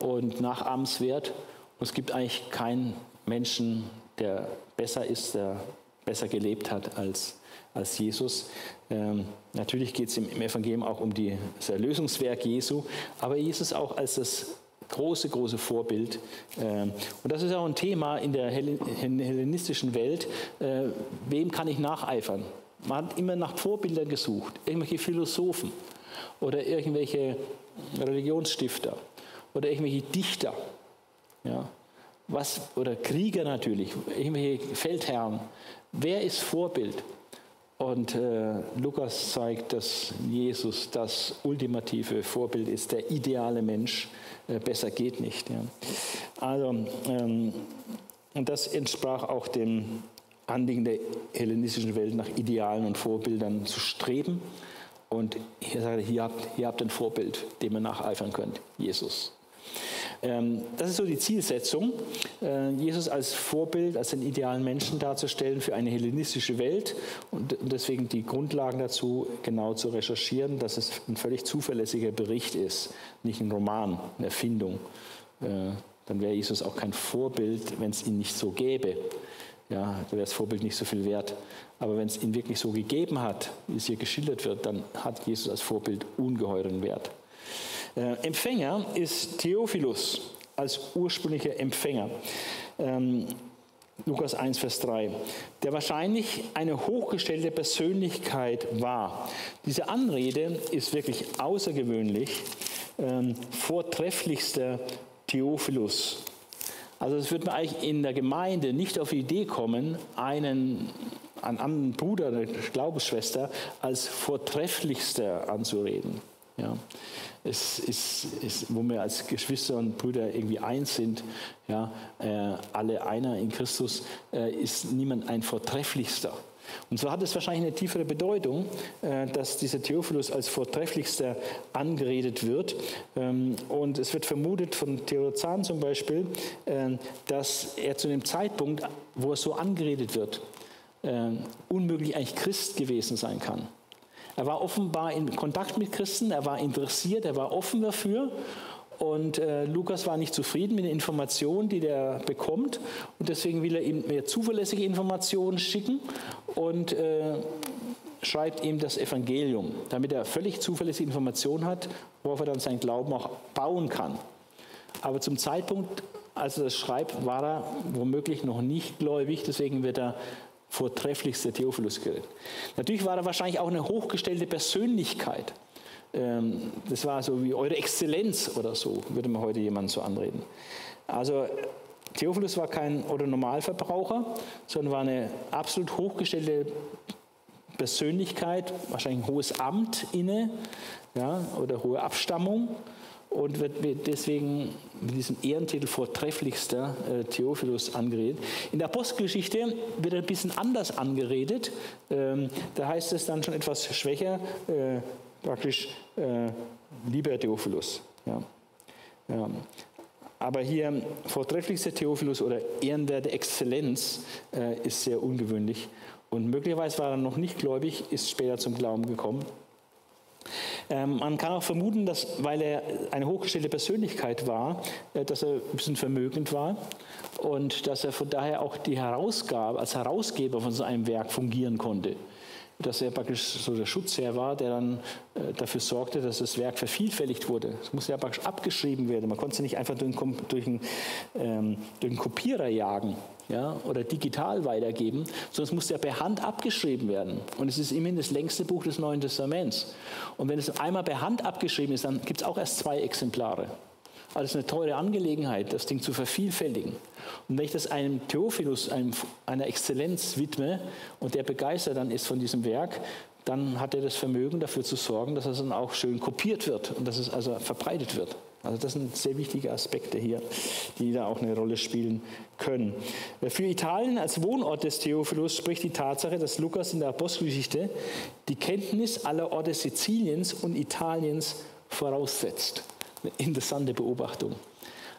und nachahmenswert. Und es gibt eigentlich keinen Menschen, der besser ist, der besser gelebt hat als, als Jesus. Ähm, natürlich geht es im, im, Evangelium auch um die, das Erlösungswerk Jesu, aber Jesus auch als das große, große Vorbild. Ähm, und das ist auch ein Thema in der hellenistischen Welt. Äh, wem kann ich nacheifern? Man hat immer nach Vorbildern gesucht, irgendwelche Philosophen oder irgendwelche Religionsstifter oder irgendwelche Dichter. Ja, was, oder Krieger natürlich, irgendwelche Feldherren. Wer ist Vorbild? Und äh, Lukas zeigt, dass Jesus das ultimative Vorbild ist, der ideale Mensch. Äh, besser geht nicht. Ja. Also, ähm, und das entsprach auch dem Anliegen der hellenistischen Welt, nach Idealen und Vorbildern zu streben. Und hier sagt er, hier habt, hier habt ein Vorbild, dem ihr nacheifern könnt, Jesus. Ähm, das ist so die Zielsetzung, äh, Jesus als Vorbild, als den idealen Menschen darzustellen für eine hellenistische Welt und deswegen die Grundlagen dazu genau zu recherchieren, dass es ein völlig zuverlässiger Bericht ist, nicht ein Roman, eine Erfindung. Äh, Dann wäre Jesus auch kein Vorbild, wenn es ihn nicht so gäbe. Ja, da wäre das Vorbild nicht so viel wert. Aber wenn es ihn wirklich so gegeben hat, wie es hier geschildert wird, dann hat Jesus als Vorbild ungeheuren Wert. Äh, Empfänger ist Theophilus als ursprünglicher Empfänger. Ähm, Lukas 1, Vers 3, der wahrscheinlich eine hochgestellte Persönlichkeit war. Diese Anrede ist wirklich außergewöhnlich. Ähm, vortrefflichster Theophilus. Also es wird mir eigentlich in der Gemeinde nicht auf die Idee kommen, einen, einen anderen Bruder oder Glaubensschwester als vortrefflichster anzureden. Ja. Es ist, ist, wo wir als Geschwister und Brüder irgendwie eins sind, ja, äh, alle einer in Christus, äh, ist niemand ein vortrefflichster. Und so hat es wahrscheinlich eine tiefere Bedeutung, äh, dass dieser Theophilus als vortrefflichster angeredet wird. Ähm, und es wird vermutet von Theodozan zum Beispiel, äh, dass er zu dem Zeitpunkt, wo er so angeredet wird, äh, unmöglich eigentlich Christ gewesen sein kann. Er war offenbar in Kontakt mit Christen, er war interessiert, er war offen dafür und äh, Lukas war nicht zufrieden mit den Informationen, die der bekommt. Und deswegen will er ihm mehr zuverlässige Informationen schicken und äh, schreibt ihm das Evangelium, damit er völlig zuverlässige Informationen hat, worauf er dann seinen Glauben auch bauen kann. Aber zum Zeitpunkt, als er das schreibt, war er womöglich noch nicht gläubig. Deswegen wird er vortrefflichster Theophilus geredet. Natürlich war er wahrscheinlich auch eine hochgestellte Persönlichkeit. Ähm, das war so wie eure Exzellenz oder so, würde man heute jemand so anreden. Also Theophilus war kein oder Normalverbraucher, sondern war eine absolut hochgestellte Persönlichkeit, wahrscheinlich ein hohes Amt inne ja, oder hohe Abstammung und wird deswegen mit diesem Ehrentitel vortrefflichster äh, Theophilus angeredet. In der Apostelgeschichte wird er ein bisschen anders angeredet. Ähm, da heißt es dann schon etwas schwächer. Äh, praktisch äh, lieber Theophilus. Ja. Ja. Aber hier vortrefflichster Theophilus oder ehrenwerte Exzellenz äh, ist sehr ungewöhnlich. Und möglicherweise war er noch nicht gläubig, ist später zum Glauben gekommen. Ähm, man kann auch vermuten, dass, weil er eine hochgestellte Persönlichkeit war, äh, dass er ein bisschen vermögend war und dass er von daher auch die Herausgabe, als Herausgeber von so einem Werk fungieren konnte dass er praktisch so der Schutzherr war, der dann äh, dafür sorgte, dass das Werk vervielfältigt wurde. Es musste ja praktisch abgeschrieben werden. Man konnte es nicht einfach durch einen, durch einen, ähm, durch einen Kopierer jagen ja, oder digital weitergeben, sondern es musste ja per Hand abgeschrieben werden. Und es ist immerhin das längste Buch des Neuen Testaments. Und wenn es einmal per Hand abgeschrieben ist, dann gibt es auch erst zwei Exemplare. Also es ist eine teure Angelegenheit, das Ding zu vervielfältigen. Und wenn ich das einem Theophilus, einem, einer Exzellenz widme und der begeistert dann ist von diesem Werk, dann hat er das Vermögen dafür zu sorgen, dass es dann auch schön kopiert wird und dass es also verbreitet wird. Also das sind sehr wichtige Aspekte hier, die da auch eine Rolle spielen können. Für Italien als Wohnort des Theophilus spricht die Tatsache, dass Lukas in der Apostelgeschichte die Kenntnis aller Orte Siziliens und Italiens voraussetzt. Eine <laughs> interessante Beobachtung.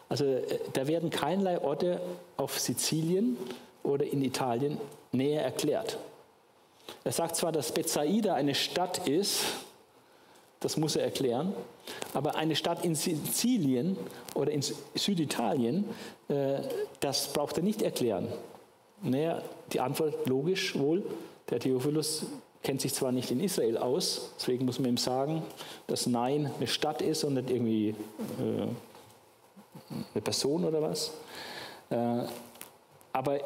Also äh, da werden keinerlei Orte auf Sizilien oder in Italien näher erklärt. Er sagt zwar, dass Bethsaida eine Stadt ist, das muss er erklären, aber eine Stadt in Sizilien oder in Süditalien, äh, das braucht er nicht erklären. Naja, die Antwort logisch wohl, der Theophilus kennt sich zwar nicht in Israel aus, deswegen muss man ihm sagen, dass Nein eine Stadt ist und nicht irgendwie äh, eine Person oder was. Äh, aber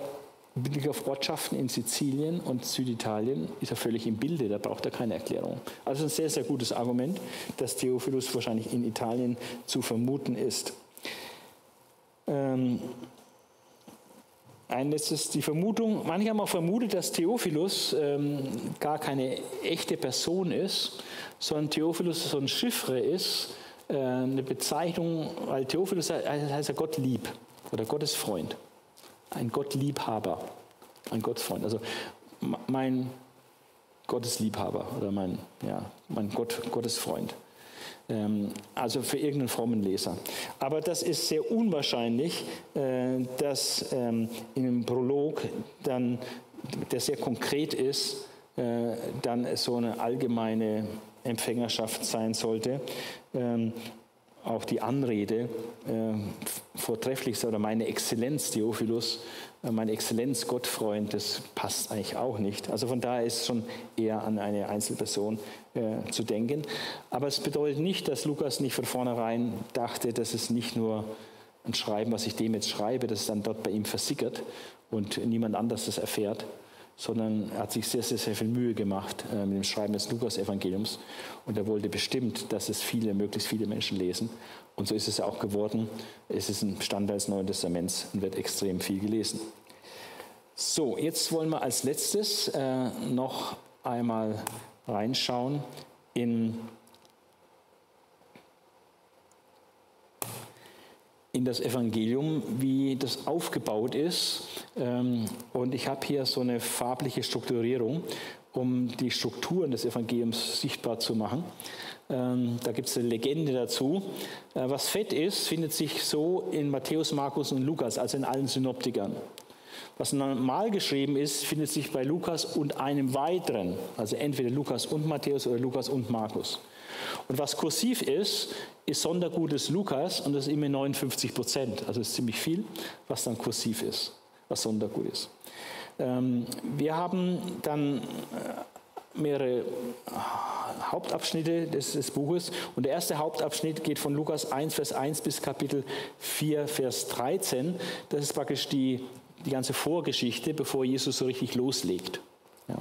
im Blick auf Ortschaften in Sizilien und Süditalien ist er völlig im Bilde, da braucht er keine Erklärung. Also ein sehr, sehr gutes Argument, dass Theophilus wahrscheinlich in Italien zu vermuten ist. Ähm, ein letztes, die Vermutung, manche haben auch vermutet, dass Theophilus ähm, gar keine echte Person ist, sondern Theophilus so ein Chiffre ist, äh, eine Bezeichnung, weil Theophilus heißt ja Gott lieb oder Gottes Freund, ein Gottliebhaber, ein Gottesfreund. Also mein Gottesliebhaber oder mein, ja, mein Gott, Gottesfreund. Ähm, also für irgendeinen frommen Leser. Aber das ist sehr unwahrscheinlich, äh, dass ähm, im Prolog dann, der sehr konkret ist, äh, dann so eine allgemeine Empfängerschaft sein sollte. Ähm, auch die Anrede äh, vortrefflich oder meine Exzellenz, Theophilus, äh, meine Exzellenz, Gottfreund, das passt eigentlich auch nicht. Also von daher ist schon eher an eine Einzelperson äh, zu denken. Aber es bedeutet nicht, dass Lukas nicht von vornherein dachte, dass es nicht nur ein Schreiben, was ich dem jetzt schreibe, dass es dann dort bei ihm versickert und niemand anders das erfährt, sondern er hat sich sehr, sehr, sehr viel Mühe gemacht äh, mit dem Schreiben des Lukas-Evangeliums und er wollte bestimmt, dass es viele, möglichst viele Menschen lesen. Und so ist es ja auch geworden. Es ist ein Bestandteil des Neuen Testaments und wird extrem viel gelesen. So, jetzt wollen wir als letztes äh, noch einmal reinschauen in in das Evangelium, wie das aufgebaut ist. Ähm, und ich habe hier so eine farbliche Strukturierung, um die Strukturen des Evangeliums sichtbar zu machen. Ähm, da gibt es eine Legende dazu. Äh, was fett ist, findet sich so in Matthäus, Markus und Lukas, also in allen Synoptikern. Was normal geschrieben ist, findet sich bei Lukas und einem weiteren, also entweder Lukas und Matthäus oder Lukas und Markus. Und was kursiv ist, ist Sondergut des Lukas und das ist immer 59 Prozent. Also ist ziemlich viel, was dann kursiv ist, was Sondergut ist. Ähm, wir haben dann äh, mehrere Hauptabschnitte des, des, Buches. Und der erste Hauptabschnitt geht von Lukas 1, Vers 1 bis Kapitel 4, Vers 13. Das ist praktisch die, die ganze Vorgeschichte, bevor Jesus so richtig loslegt. Ja.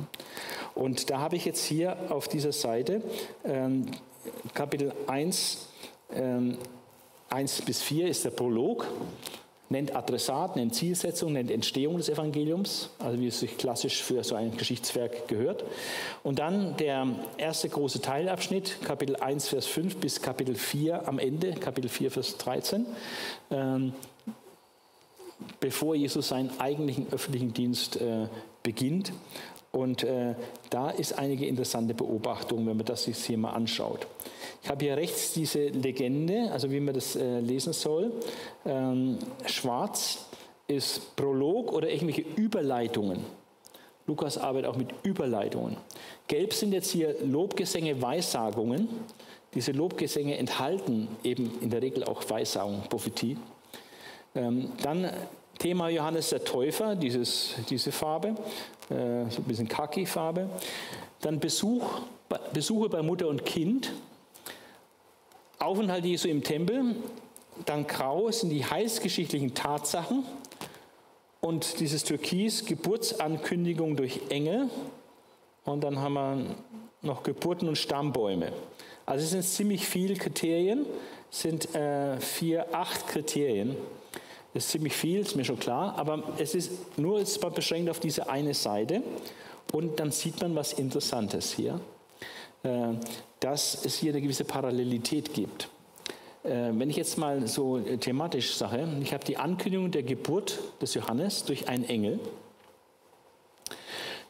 Und da habe ich jetzt hier auf dieser Seite ähm, Kapitel 1, ähm, 1 bis 4 ist der Prolog, nennt Adressat, nennt Zielsetzung, nennt Entstehung des Evangeliums, also wie es sich klassisch für so ein Geschichtswerk gehört. Und dann der erste große Teilabschnitt, Kapitel 1, Vers 5 bis Kapitel 4 am Ende, Kapitel 4, Vers 13. Ähm, bevor Jesus seinen eigentlichen öffentlichen Dienst äh, beginnt. Und äh, da ist einige interessante Beobachtung, wenn man das sich hier mal anschaut. Ich habe hier rechts diese Legende, also wie man das äh, lesen soll. Ähm, schwarz ist Prolog oder irgendwelche Überleitungen. Lukas arbeitet auch mit Überleitungen. Gelb sind jetzt hier Lobgesänge, Weissagungen. Diese Lobgesänge enthalten eben in der Regel auch Weissagungen, Prophetie. Ähm, dann Thema Johannes der Täufer, dieses, diese Farbe, äh, so ein bisschen Khaki-Farbe. Dann Besuch, Besuche bei Mutter und Kind. Aufenthalt Jesu im Tempel. Dann grau sind die heilsgeschichtlichen Tatsachen. Und dieses Türkis, Geburtsankündigung durch Engel. Und dann haben wir noch Geburten und Stammbäume. Also es sind ziemlich viele Kriterien, sind äh, vier, acht Kriterien. Das ist ziemlich viel, ist mir schon klar, aber es ist nur mal beschränkt auf diese eine Seite und dann sieht man was Interessantes hier, äh, dass es hier eine gewisse Parallelität gibt. Äh, wenn ich jetzt mal so thematisch sage, ich habe die Ankündigung der Geburt des Johannes durch einen Engel,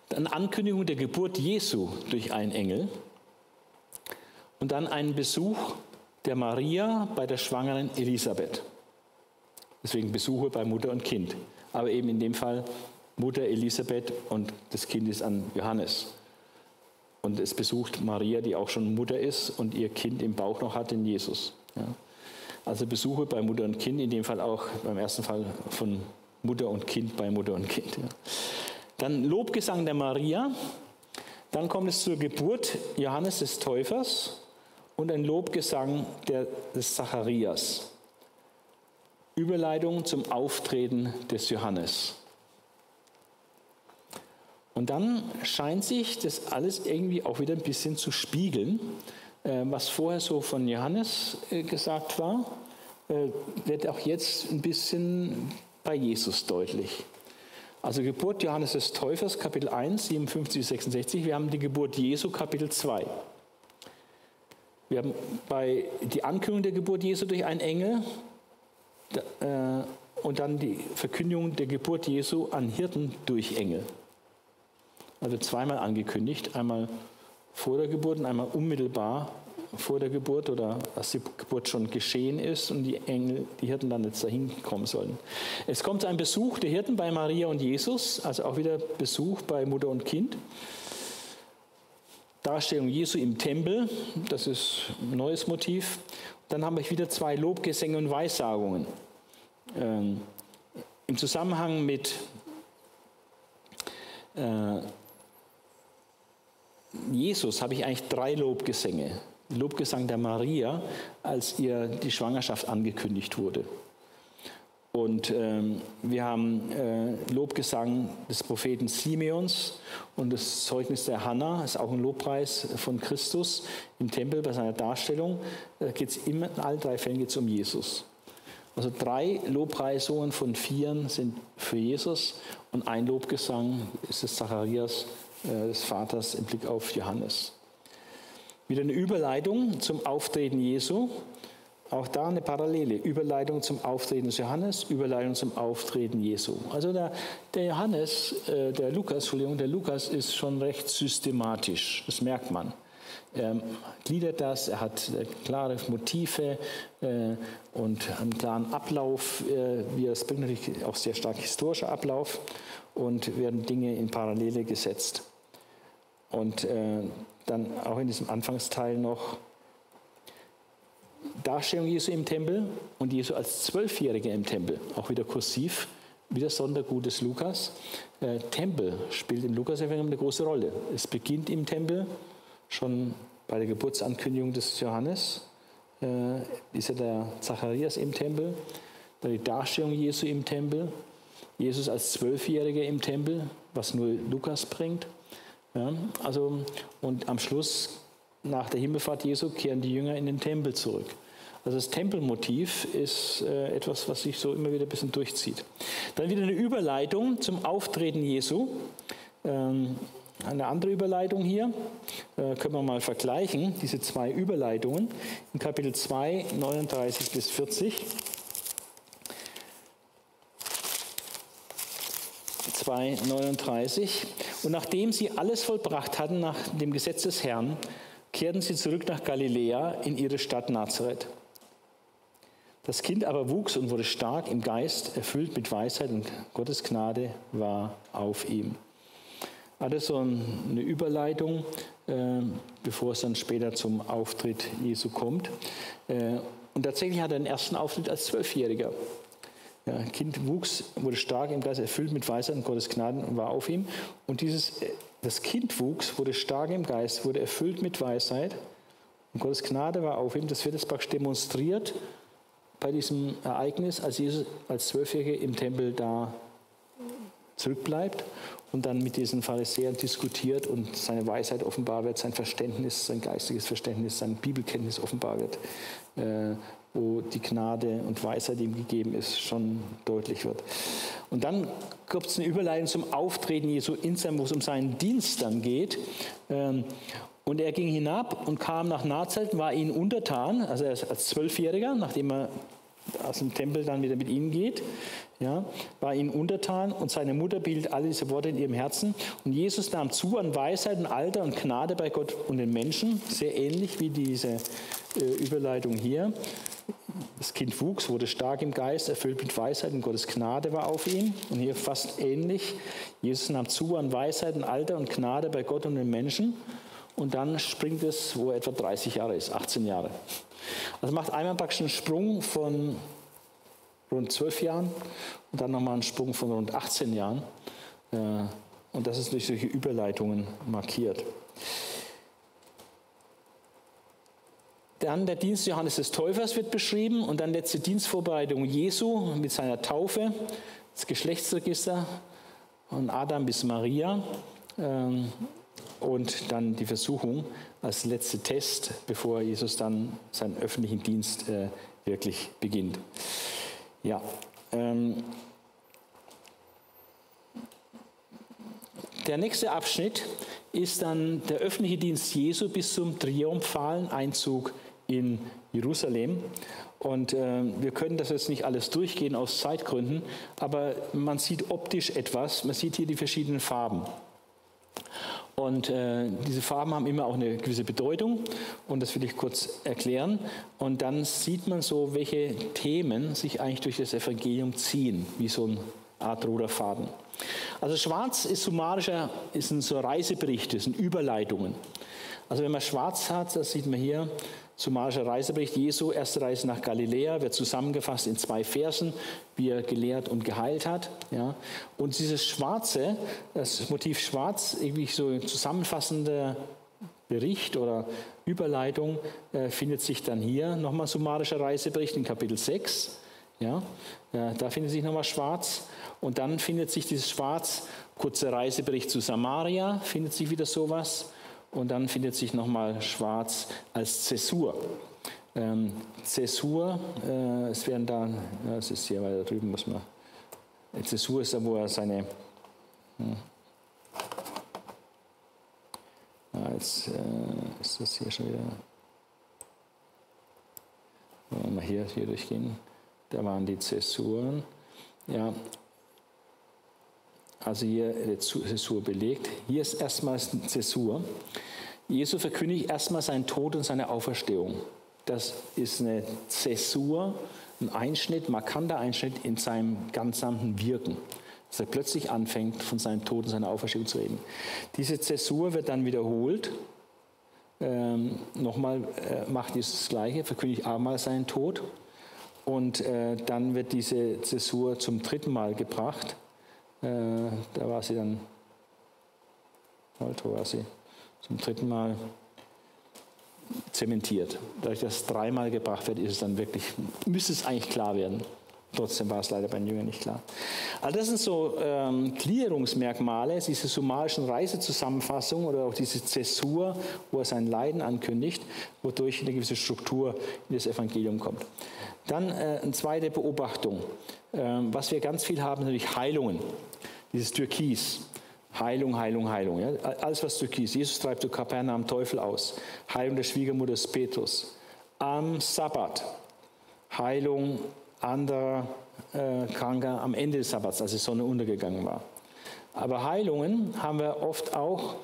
dann Ankündigung der Geburt Jesu durch einen Engel und dann einen Besuch der Maria bei der schwangeren Elisabeth. Deswegen Besuche bei Mutter und Kind. Aber eben in dem Fall Mutter Elisabeth und das Kind ist an Johannes. Und es besucht Maria, die auch schon Mutter ist und ihr Kind im Bauch noch hat, den Jesus. Ja. Also Besuche bei Mutter und Kind, in dem Fall auch beim ersten Fall von Mutter und Kind bei Mutter und Kind. Ja. Dann Lobgesang der Maria. Dann kommt es zur Geburt Johannes des Täufers und ein Lobgesang der, des Zacharias. Überleitung zum Auftreten des Johannes. Und dann scheint sich das alles irgendwie auch wieder ein bisschen zu spiegeln. Äh, was vorher so von Johannes äh, gesagt war, äh, wird auch jetzt ein bisschen bei Jesus deutlich. Also Geburt Johannes des Täufers, Kapitel 1, 57 66. Wir haben die Geburt Jesu, Kapitel 2. Wir haben bei die Ankündigung der Geburt Jesu durch einen Engel, und dann die Verkündigung der Geburt Jesu an Hirten durch Engel. Also zweimal angekündigt, einmal vor der Geburt und einmal unmittelbar vor der Geburt oder als die Geburt schon geschehen ist und die Engel, die Hirten dann jetzt dahin kommen sollen. Es kommt ein Besuch der Hirten bei Maria und Jesus, also auch wieder Besuch bei Mutter und Kind. Darstellung Jesu im Tempel, das ist ein neues Motiv. Dann haben wir wieder zwei Lobgesänge und Weissagungen. Ähm, Im Zusammenhang mit äh, Jesus habe ich eigentlich drei Lobgesänge. Lobgesang der Maria, als ihr die Schwangerschaft angekündigt wurde. Und ähm, wir haben äh, Lobgesang des Propheten Simeons und das Zeugnis der Hanna, ist auch ein Lobpreis von Christus im Tempel bei seiner Darstellung. Da geht's immer, in allen drei Fällen geht es um Jesus. Also drei Lobpreisungen von vieren sind für Jesus und ein Lobgesang ist des Zacharias, äh, des Vaters im Blick auf Johannes. Wieder eine Überleitung zum Auftreten Jesu. Auch da eine Parallele. Überleitung zum Auftreten des Johannes, Überleitung zum Auftreten Jesu. Also der, der Johannes, äh, der Lukas, Entschuldigung, der Lukas ist schon recht systematisch. Das merkt man. Er gliedert das, er hat äh, klare Motive äh, und einen klaren Ablauf, äh, wie er es bringt, natürlich auch sehr stark historischer Ablauf und werden Dinge in Parallele gesetzt. Und äh, dann auch in diesem Anfangsteil noch Darstellung Jesu im Tempel und Jesu als Zwölfjähriger im Tempel, auch wieder kursiv, wieder Sondergut des Lukas. Äh, Tempel spielt im Lukas-Evangelium eine große Rolle. Es beginnt im Tempel, schon bei der Geburtsankündigung des Johannes, äh, ist ja der Zacharias im Tempel, dann die Darstellung Jesu im Tempel, Jesus als Zwölfjähriger im Tempel, was nur Lukas bringt. Ja, also, und am Schluss, nach der Himmelfahrt Jesu, kehren die Jünger in den Tempel zurück. Also das Tempelmotiv ist äh, etwas, was sich so immer wieder ein bisschen durchzieht. Dann wieder eine Überleitung zum Auftreten Jesu. Ähm, eine andere Überleitung hier äh, können wir mal vergleichen, diese zwei Überleitungen in Kapitel 2, 39 bis 40. 2, 39. Und nachdem sie alles vollbracht hatten nach dem Gesetz des Herrn, kehrten sie zurück nach Galiläa in ihre Stadt Nazareth. Das Kind aber wuchs und wurde stark im Geist, erfüllt mit Weisheit und Gottes Gnade war auf ihm. Alles so eine Überleitung, äh, bevor es dann später zum Auftritt Jesu kommt. Äh, und tatsächlich hat er den ersten Auftritt als Zwölfjähriger. Ja, Kind wuchs, wurde stark im Geist, erfüllt mit Weisheit und Gottes Gnaden war auf ihm. Und dieses, äh, das Kind wuchs, wurde stark im Geist, wurde erfüllt mit Weisheit und Gottes Gnade war auf ihm. Das wird jetzt praktisch demonstriert bei diesem Ereignis, als Jesus als Zwölfjähriger im Tempel da zurückbleibt und dann mit diesen Pharisäern diskutiert und seine Weisheit offenbar wird, sein Verständnis, sein geistiges Verständnis, sein Bibelkenntnis offenbar wird, äh, wo die Gnade und Weisheit ihm gegeben ist, schon deutlich wird. Und dann gibt es eine Überleitung zum Auftreten Jesu in wo es um seinen Dienst dann geht. Ähm, und er ging hinab und kam nach Nazareth, war ihnen untertan, also er ist als Zwölfjähriger, nachdem er aus dem Tempel dann wieder mit ihnen geht, ja, war ihnen untertan und seine Mutter bildet alle diese Worte in ihrem Herzen. Und Jesus nahm zu an Weisheit und Alter und Gnade bei Gott und den Menschen, sehr ähnlich wie diese äh, Überleitung hier. Das Kind wuchs, wurde stark im Geist, erfüllt mit Weisheit und Gottes Gnade war auf ihm. Und hier fast ähnlich. Jesus nahm zu an Weisheit und Alter und Gnade bei Gott und den Menschen. Und dann springt es, wo er etwa 30 Jahre ist, 18 Jahre. Also macht einmal praktisch einen Sprung von rund 12 Jahren und dann nochmal einen Sprung von rund 18 Jahren. Äh, und das ist durch solche Überleitungen markiert. Dann der Dienst Johannes des Täufers wird beschrieben und dann letzte Dienstvorbereitung Jesu mit seiner Taufe, das Geschlechtsregister von Adam bis Maria. Und dann die Versuchung als letzter Test, bevor Jesus dann seinen öffentlichen Dienst äh, wirklich beginnt. Ja. Ähm, der nächste Abschnitt ist dann der öffentliche Dienst Jesu bis zum triumphalen Einzug in Jerusalem. Und äh, wir können das jetzt nicht alles durchgehen aus Zeitgründen, aber man sieht optisch etwas. Man sieht hier die verschiedenen Farben. Und äh, diese Farben haben immer auch eine gewisse Bedeutung und das will ich kurz erklären. Und dann sieht man so, welche Themen sich eigentlich durch das Evangelium ziehen, wie so ein Art roter Faden. Also schwarz ist summarischer, ist ein so Reiseberichte, sind Überleitungen. Also wenn man schwarz hat, das sieht man hier, summarischer Reisebericht Jesu, erste Reise nach Galiläa, wird zusammengefasst in zwei Versen, wie er gelehrt und geheilt hat. Ja. Und dieses Schwarze, das Motiv Schwarz, irgendwie so zusammenfassender Bericht oder Überleitung, äh, findet sich dann hier nochmal summarischer Reisebericht in Kapitel 6. Ja, äh, da findet sich nochmal Schwarz. Und dann findet sich dieses Schwarz, kurzer Reisebericht zu Samaria, findet sich wieder sowas und dann findet sich nochmal schwarz als Zäsur. Ähm, Zäsur, äh, es werden da, ja, es ist hier weiter drüben, muss man, Zäsur ist da, wo er seine, hm, ja, jetzt äh, ist das hier schon wieder, wollen wir mal hier, hier durchgehen, da waren die Zäsuren, ja, also hier die Zäsur belegt. Hier ist erstmal eine Zäsur. Jesus verkündigt erstmal seinen Tod und seine Auferstehung. Das ist eine Zäsur, ein Einschnitt, markanter Einschnitt in seinem gesamten Wirken. Dass er plötzlich anfängt, von seinem Tod und seiner Auferstehung zu reden. Diese Zäsur wird dann wiederholt. Ähm, nochmal äh, macht Jesus das Gleiche, verkündigt abermals seinen Tod. Und äh, dann wird diese Zäsur zum dritten Mal gebracht. Äh, da war sie dann, Alto war sie, zum dritten Mal zementiert. Dadurch, dass dreimal gebracht wird, ist es dann wirklich, müsste es eigentlich klar werden. Trotzdem war es leider bei den Jüngern nicht klar. Also das sind so ähm, Klärungsmerkmale, diese summarischen Reisezusammenfassungen oder auch diese Zäsur, wo er sein Leiden ankündigt, wodurch eine gewisse Struktur in das Evangelium kommt. Dann äh, eine zweite Beobachtung. Ähm, was wir ganz viel haben, natürlich Heilungen. Dieses Türkis. Heilung, Heilung, Heilung. Ja? Alles, was Türkis. Jesus treibt zu Kapernaum Teufel aus. Heilung der Schwiegermutter des Petrus. Am Sabbat. Heilung anderer äh, Kranker am Ende des Sabbats, als die Sonne untergegangen war. Aber Heilungen haben wir oft auch,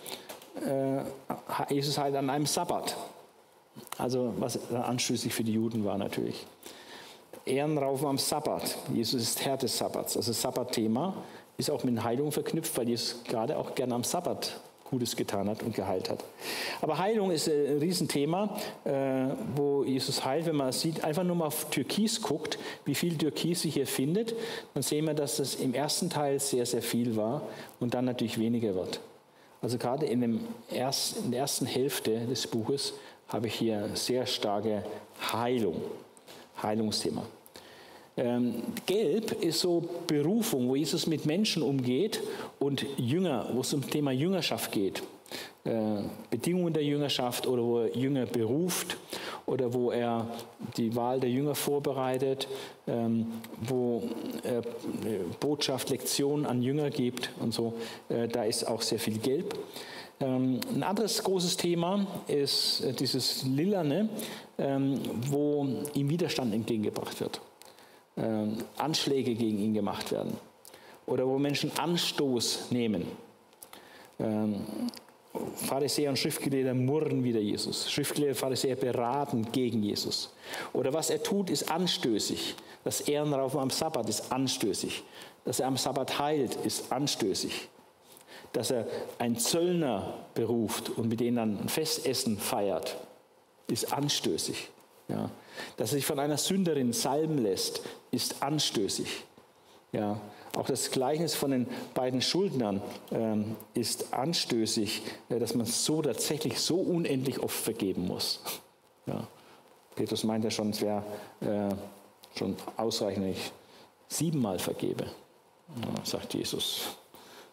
äh, Jesus heilt an einem Sabbat. Also was anstößig für die Juden war natürlich. Ehrenraufen am Sabbat. Jesus ist Herr des Sabbats. Also Sabbatthema ist auch mit Heilung verknüpft, weil Jesus gerade auch gerne am Sabbat Gutes getan hat und geheilt hat. Aber Heilung ist ein Riesenthema, äh, wo Jesus heilt. Wenn man sieht, einfach nur mal auf Türkis guckt, wie viel Türkis sich hier findet, dann sehen wir, dass das im ersten Teil sehr, sehr viel war und dann natürlich weniger wird. Also gerade in, dem ersten, in der ersten Hälfte des Buches habe ich hier sehr starke Heilung. Heilungsthema. Ähm, Gelb ist so Berufung, wo Jesus mit Menschen umgeht und Jünger, wo es um Thema Jüngerschaft geht. Äh, Bedingungen der Jüngerschaft oder wo er Jünger beruft oder wo er die Wahl der Jünger vorbereitet, ähm, wo er Botschaft, Lektionen an Jünger gibt und so. Äh, da ist auch sehr viel Gelb. Ähm, ein anderes großes Thema ist äh, dieses Lilane, ähm, wo ihm Widerstand entgegengebracht wird. Ähm, Anschläge gegen ihn gemacht werden. Oder wo Menschen Anstoß nehmen. Pharisäer und Schriftgelehrte murren wieder Jesus. Schriftgelehrte und Pharisäer beraten gegen Jesus. Oder was er tut, ist anstößig. Das Ehrenraufen am Sabbat ist anstößig. Dass er am Sabbat heilt, ist anstößig dass er einen Zöllner beruft und mit denen dann ein Festessen feiert, ist anstößig. Ja. Dass er sich von einer Sünderin salben lässt, ist anstößig. Ja. Auch das Gleichnis von den beiden Schuldnern ähm, ist anstößig, äh, dass man so tatsächlich so unendlich oft vergeben muss. Ja. Petrus meint ja schon, es wäre äh, schon ausreichend, wenn ich siebenmal vergebe. Ja, sagt Jesus.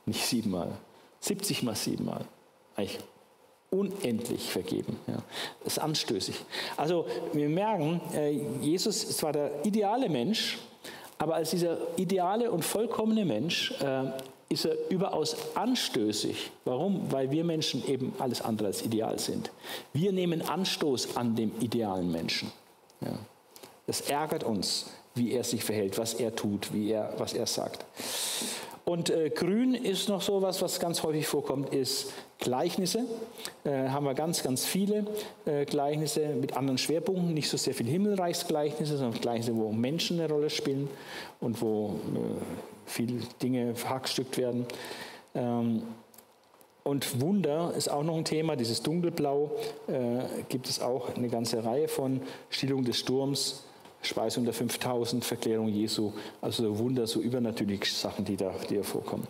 Nicht siebenmal, 70 mal 7 mal. Eigentlich unendlich vergeben. Ja. Das ist anstößig. Also wir merken, äh, Jesus ist zwar der ideale Mensch, aber als dieser ideale und vollkommene Mensch äh, ist er überaus anstößig. Warum? Weil wir Menschen eben alles andere als ideal sind. Wir nehmen Anstoß an dem idealen Menschen. Ja. Das ärgert uns, wie er sich verhält, was er tut, wie er, was er sagt. Und äh, grün ist noch so was, was ganz häufig vorkommt, ist Gleichnisse. Äh, haben wir ganz, ganz viele äh, Gleichnisse mit anderen Schwerpunkten. Nicht so sehr viel Himmelreichsgleichnisse, sondern Gleichnisse, wo Menschen eine Rolle spielen und wo äh, viele Dinge verhackstückt werden. Ähm, und Wunder ist auch noch ein Thema, dieses Dunkelblau äh, gibt es auch eine ganze Reihe von Stillung des Sturms, Speisung der 5000, Verklärung Jesu, also so Wunder, so übernatürliche Sachen, die da, die da vorkommen.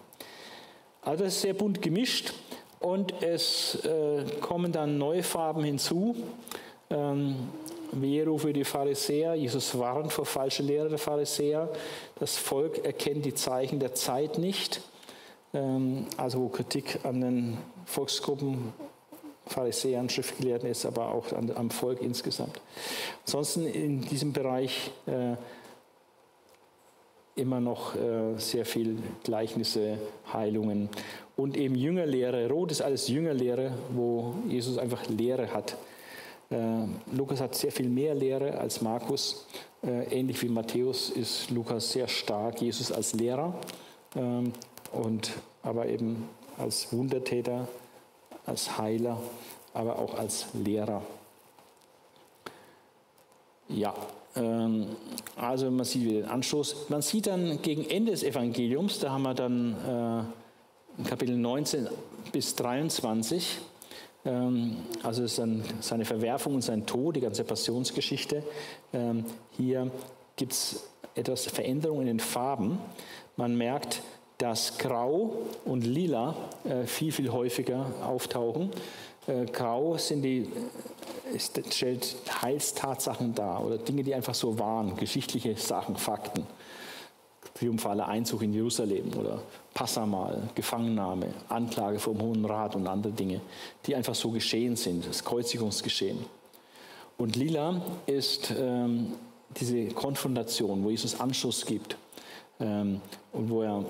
Also es ist sehr bunt gemischt und es äh, kommen dann neue Farben hinzu. Ähm, Vero für die Pharisäer, Jesus warnt vor falscher Lehre der Pharisäer. Das Volk erkennt die Zeichen der Zeit nicht. Ähm, also Kritik an den Volksgruppen, Pharisäern, Schriftgelehrten ist, aber auch an, am Volk insgesamt. Ansonsten in diesem Bereich äh, immer noch äh, sehr viel Gleichnisse, Heilungen und eben Jüngerlehre. Rot ist alles Jüngerlehre, wo Jesus einfach Lehre hat. Äh, Lukas hat sehr viel mehr Lehre als Markus. Äh, ähnlich wie Matthäus ist Lukas sehr stark, Jesus als Lehrer. Ähm, und aber eben als Wundertäter, als Heiler, aber auch als Lehrer. Ja, ähm, also man sieht wieder den Anstoß. Man sieht dann gegen Ende des Evangeliums, da haben wir dann äh, Kapitel 19 bis 23, ähm, also ist dann seine Verwerfung und sein Tod, die ganze Passionsgeschichte. Ähm, hier gibt es etwas Veränderung in den Farben. Man merkt, dass Grau und Lila äh, viel, viel häufiger auftauchen. Äh, Grau sind die, äh, stellt Heilstatsachen dar oder Dinge, die einfach so waren, geschichtliche Sachen, Fakten. Triumphaler Einzug in Jerusalem oder Passamal, Gefangennahme, Anklage vom Hohen Rat und andere Dinge, die einfach so geschehen sind, das Kreuzigungsgeschehen. Und Lila ist ähm, diese Konfrontation, wo Jesus Anschluss gibt ähm, und wo er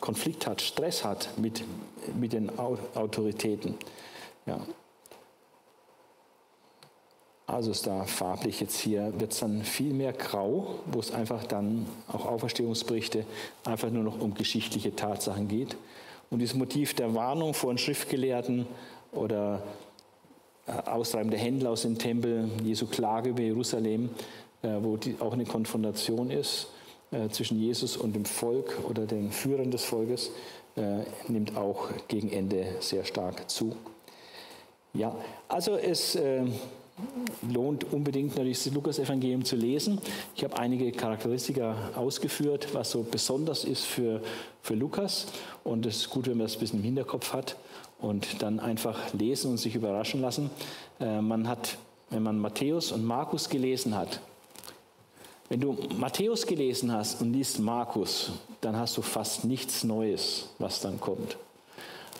Konflikt hat, Stress hat mit, mit den Autoritäten. Ja. Also ist da farblich jetzt hier, wird es dann viel mehr grau, wo es einfach dann auch Auferstehungsberichte einfach nur noch um geschichtliche Tatsachen geht. Und dieses Motiv der Warnung vor den Schriftgelehrten oder äh, Austreiben der Händler aus dem Tempel, Jesu Klage über Jerusalem, äh, wo die auch eine Konfrontation ist, zwischen Jesus und dem Volk oder den Führern des Volkes äh, nimmt auch gegen Ende sehr stark zu. Ja, also es äh, lohnt unbedingt natürlich das Lukas-Evangelium zu lesen. Ich habe einige Charakteristika ausgeführt, was so besonders ist für, für Lukas. Und es ist gut, wenn man das ein bisschen im Hinterkopf hat und dann einfach lesen und sich überraschen lassen. Äh, man hat, wenn man Matthäus und Markus gelesen hat, wenn du Matthäus gelesen hast und liest Markus, dann hast du fast nichts Neues, was dann kommt.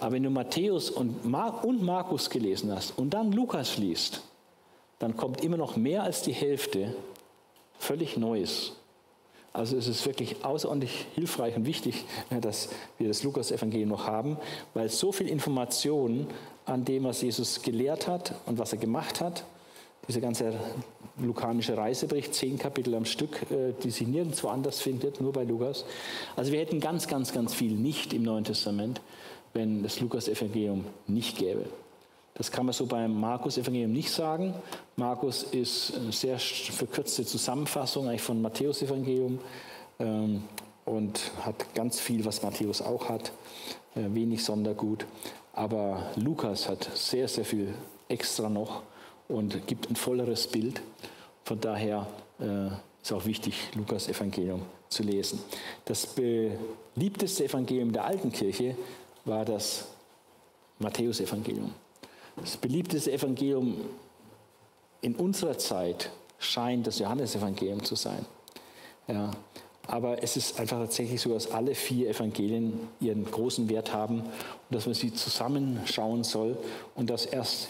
Aber wenn du Matthäus und, Mar und Markus gelesen hast und dann Lukas liest, dann kommt immer noch mehr als die Hälfte völlig Neues. Also es ist wirklich außerordentlich hilfreich und wichtig, <laughs> dass wir das Lukas-Evangelium noch haben, weil so viel Information an dem, was Jesus gelehrt hat und was er gemacht hat, dieser ganze lukanische Reisebericht, zehn Kapitel am Stück, äh, die sich nirgendwo anders findet, nur bei Lukas. Also wir hätten ganz, ganz, ganz viel nicht im Neuen Testament, wenn das Lukas-Evangelium nicht gäbe. Das kann man so beim Markus-Evangelium nicht sagen. Markus ist eine sehr verkürzte Zusammenfassung eigentlich von Matthäus-Evangelium ähm, und hat ganz viel, was Matthäus auch hat, äh, wenig Sondergut. Aber Lukas hat sehr, sehr viel extra noch und gibt ein volleres Bild. Von daher äh, ist auch wichtig, Lukas Evangelium zu lesen. Das beliebteste Evangelium der alten Kirche war das Matthäus Evangelium. Das beliebteste Evangelium in unserer Zeit scheint das Johannesevangelium zu sein. Ja, aber es ist einfach tatsächlich so, dass alle vier Evangelien ihren großen Wert haben und dass man sie zusammenschauen soll und dass erst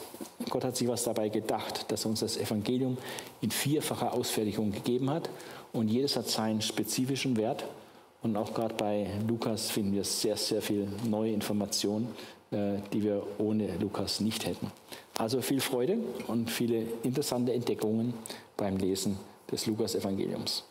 Gott hat sich was dabei gedacht, dass er uns das Evangelium in vierfacher Ausfertigung gegeben hat und jedes hat seinen spezifischen Wert. Und auch gerade bei Lukas finden wir sehr, sehr viel neue Informationen, äh, die wir ohne Lukas nicht hätten. Also viel Freude und viele interessante Entdeckungen beim Lesen des Lukas-Evangeliums.